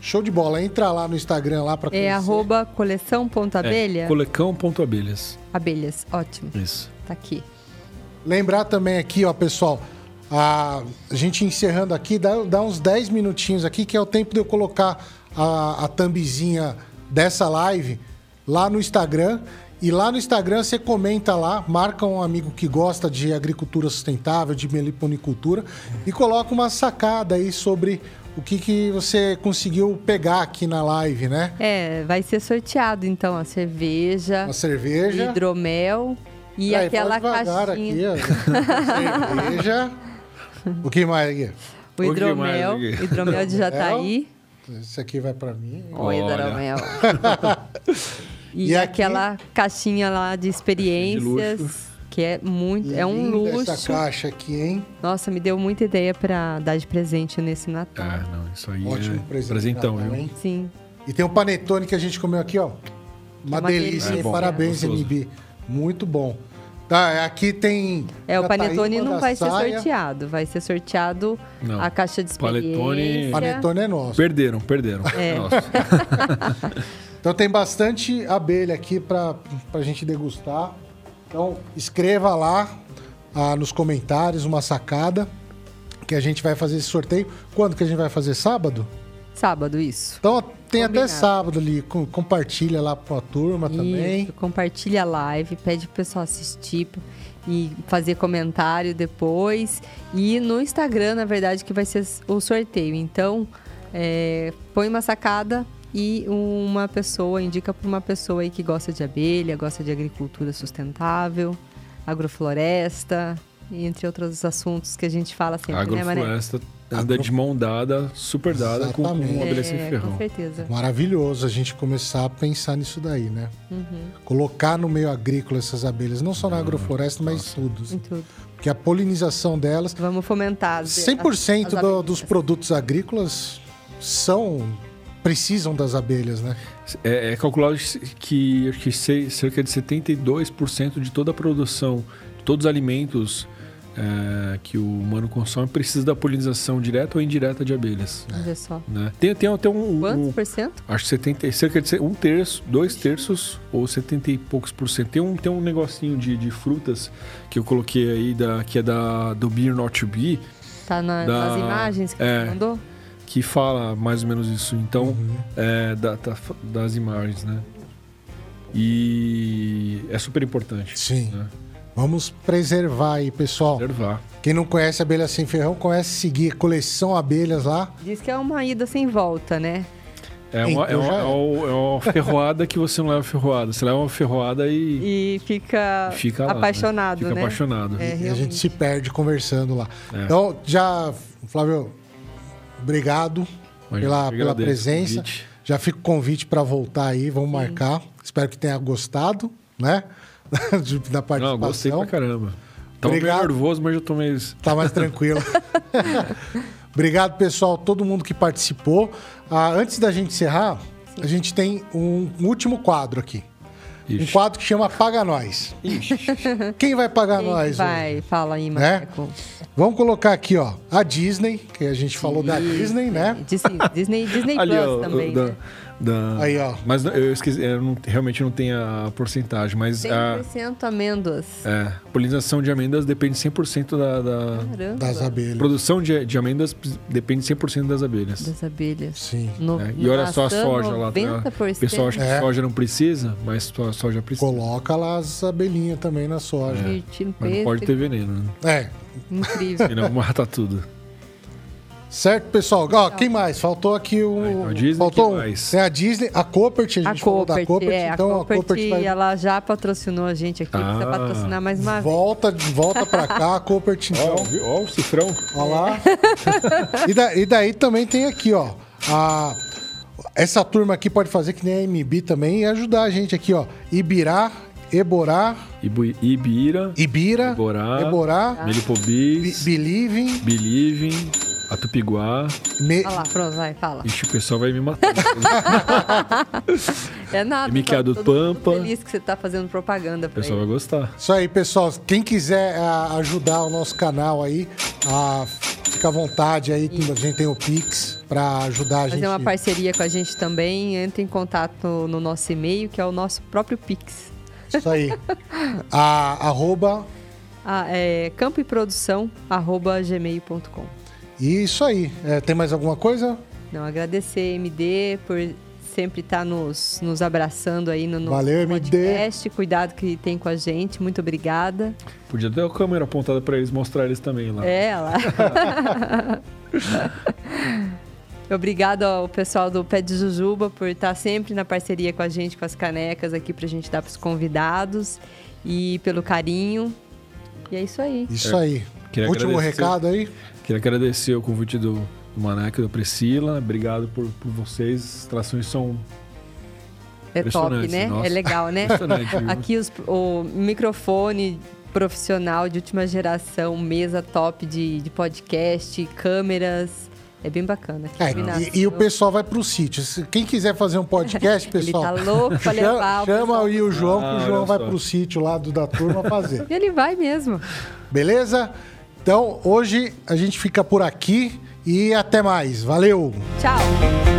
show de bola. Entra lá no Instagram lá para conhecer. É arroba coleção.abelha? É, colecão.abelhas. Abelhas, ótimo. Isso. Tá aqui. Lembrar também aqui, ó, pessoal, a, a gente encerrando aqui, dá, dá uns 10 minutinhos aqui, que é o tempo de eu colocar a, a thumbzinha dessa live lá no Instagram. E lá no Instagram você comenta lá, marca um amigo que gosta de agricultura sustentável, de meliponicultura, e coloca uma sacada aí sobre o que, que você conseguiu pegar aqui na live, né? É, vai ser sorteado então a cerveja, a cerveja, hidromel e aí, aquela caixinha. Aqui, ó. cerveja. O que mais aqui? O hidromel, o hidromel de Jataí. Esse aqui vai para mim. Oi, Daramel. e, e aquela caixinha lá de experiências. De que é muito, é um luxo. Essa caixa aqui, hein? Nossa, me deu muita ideia para dar de presente nesse Natal. Ah, não, isso aí Ótimo é presente presentão, Natal, viu? Hein? Sim. E tem o panetone que a gente comeu aqui, ó. Uma, uma delícia. delícia. É Parabéns, MB. Muito bom. Tá, aqui tem. É, o Panetone não vai saia. ser sorteado. Vai ser sorteado não. a caixa de experiência. Panetone... Panetone é nosso. Perderam, perderam. É. então tem bastante abelha aqui para a gente degustar. Então escreva lá ah, nos comentários uma sacada que a gente vai fazer esse sorteio. Quando que a gente vai fazer? Sábado? Sábado, isso. Então tem Combinado. até sábado ali. compartilha lá com a turma isso, também. Compartilha a live, pede pro pessoal assistir e fazer comentário depois. E no Instagram, na verdade, que vai ser o sorteio. Então, é, põe uma sacada e uma pessoa, indica para uma pessoa aí que gosta de abelha, gosta de agricultura sustentável, agrofloresta, entre outros assuntos que a gente fala sempre, agrofloresta, né, Agrofloresta anda de mão dada, super dada com, com uma abelha sem é, ferrão. Com certeza. Maravilhoso a gente começar a pensar nisso daí, né? Uhum. Colocar no meio agrícola essas abelhas, não só na agrofloresta, mas em tudo. Em tudo. Porque a polinização delas. Vamos fomentar. 100% as, as do, dos produtos agrícolas são. Precisam das abelhas, né? É, é calculado que, acho que cerca de 72% de toda a produção, todos os alimentos é, que o humano consome precisa da polinização direta ou indireta de abelhas. Olha só. Né? Tem, tem até um, Quantos um- por cento? Acho que 70, cerca de um terço, dois terços ou 70 e poucos por cento. Tem um, tem um negocinho de, de frutas que eu coloquei aí, da, que é da, do Beer Not to Be, Tá na- Da- nas imagens que é. você mandou? Que fala mais ou menos isso. Então, é, da- da- das imagens, né? E é super importante. Sim. Né? Vamos preservar aí, pessoal. Observar. Quem não conhece Abelha Sem Ferrão, conhece seguir Coleção Abelhas lá. Diz que é uma ida sem volta, né? É uma, é, Então uma, já é. é uma- é uma ferroada que você não leva ferroada. Você leva uma ferroada e, E fica, fica lá, né? apaixonado, Fica né? apaixonado. É, e a gente se perde conversando lá. É. Então, já, Flávio, obrigado Mas pela, eu pela presença. convite. Já fica o convite para voltar aí, vamos marcar. Espero que tenha gostado, né? De- da Não, gostei participação. pra caramba. Tava meio nervoso, mas já tô meio... Tá mais tranquilo. Obrigado, pessoal, todo mundo que participou. Ah, antes da gente encerrar, a gente tem um último quadro aqui. Um Ixi. quadro que chama Paga Nós. Quem vai pagar Quem nós? vai? hoje? Fala aí, Né? Marco. Vamos colocar aqui, ó, a Disney, que a gente falou da Disney, né? Disney, Disney, Disney Ali, Plus ó, também, da, né? Da- Aí, ó. Mas eu esqueci, eu não- realmente não tenho a porcentagem, mas a 100% amêndoas. é, polinização de amêndoas depende 100% da, da. Das abelhas. produção de, de amêndoas depende 100% das abelhas. Das abelhas. Sim. No, né? E olha só a soja lá. tá? 90%. O pessoal acha que É. soja não precisa, mas só- soja precisa. Coloca lá as abelhinhas também na soja. de tiro Mas não pode ter veneno, né? É. Incrível. Senão mata tudo. Certo, pessoal? Ó, quem mais? Faltou aqui o. A Disney, Faltou um. mais? Tem a Disney, a Copert, a gente A falou da Copert, Copert, é, então a a Copert, Copert vai. ela já patrocinou a gente aqui, precisa Ah. patrocinar mais uma vez. Volta, volta pra cá, a Copert, então. Ó? Ó o cifrão. Ó lá. e, da- e daí também tem aqui, ó. A, essa turma aqui pode fazer que nem a MB também e ajudar a gente aqui, ó. Ibirá, Eborá, Ibu, Ibira, Ibira, Eborá, Eborá, Be- Melipobis, Believing, Believing, Atupiguá. Me- Olha lá, pronto, vai, fala. Ixi, o pessoal vai me matar. É nada. MQA tá do Pampa. feliz que você tá fazendo propaganda O pessoal ele. vai gostar. Isso aí, pessoal. Quem quiser ah, ajudar o nosso canal aí, ah, fica à vontade aí. A gente tem o Pix pra ajudar a gente. Fazer uma parceria com a gente também, entre em contato no nosso e-mail, que é o nosso próprio Pix. Isso aí. A, arroba. Ah, é campoeprodução, arroba gmail.com. E isso aí. É, tem mais alguma coisa? Não, agradecer MD por sempre estar nos, nos abraçando aí no, no Valeu, MD. podcast. Cuidado que tem com a gente. Muito obrigada. Podia ter a câmera apontada pra eles, mostrar eles também lá. É, lá. Obrigado ao pessoal do Pé de Jujuba por estar sempre na parceria com a gente, com as canecas aqui pra gente dar pros convidados e pelo carinho. E é isso aí. Isso aí. Queria Último recado aí. Queria agradecer o convite do, do Maneco e da Priscila. Obrigado por, por vocês. As trações são É top, né? nossa. É legal, né? Aqui os- o microfone profissional de última geração, mesa top de, de podcast, câmeras. É bem bacana. Que É, e, e o pessoal vai pro sítio. Se- Quem quiser fazer um podcast, Ele pessoal. tá louco pra chama- levar o Chama pessoal. aí o João, que Ah, o João olha vai só. pro sítio lá do, da turma fazer. Ele vai mesmo. Beleza? Então, hoje a gente fica por aqui e até mais. Valeu! Tchau.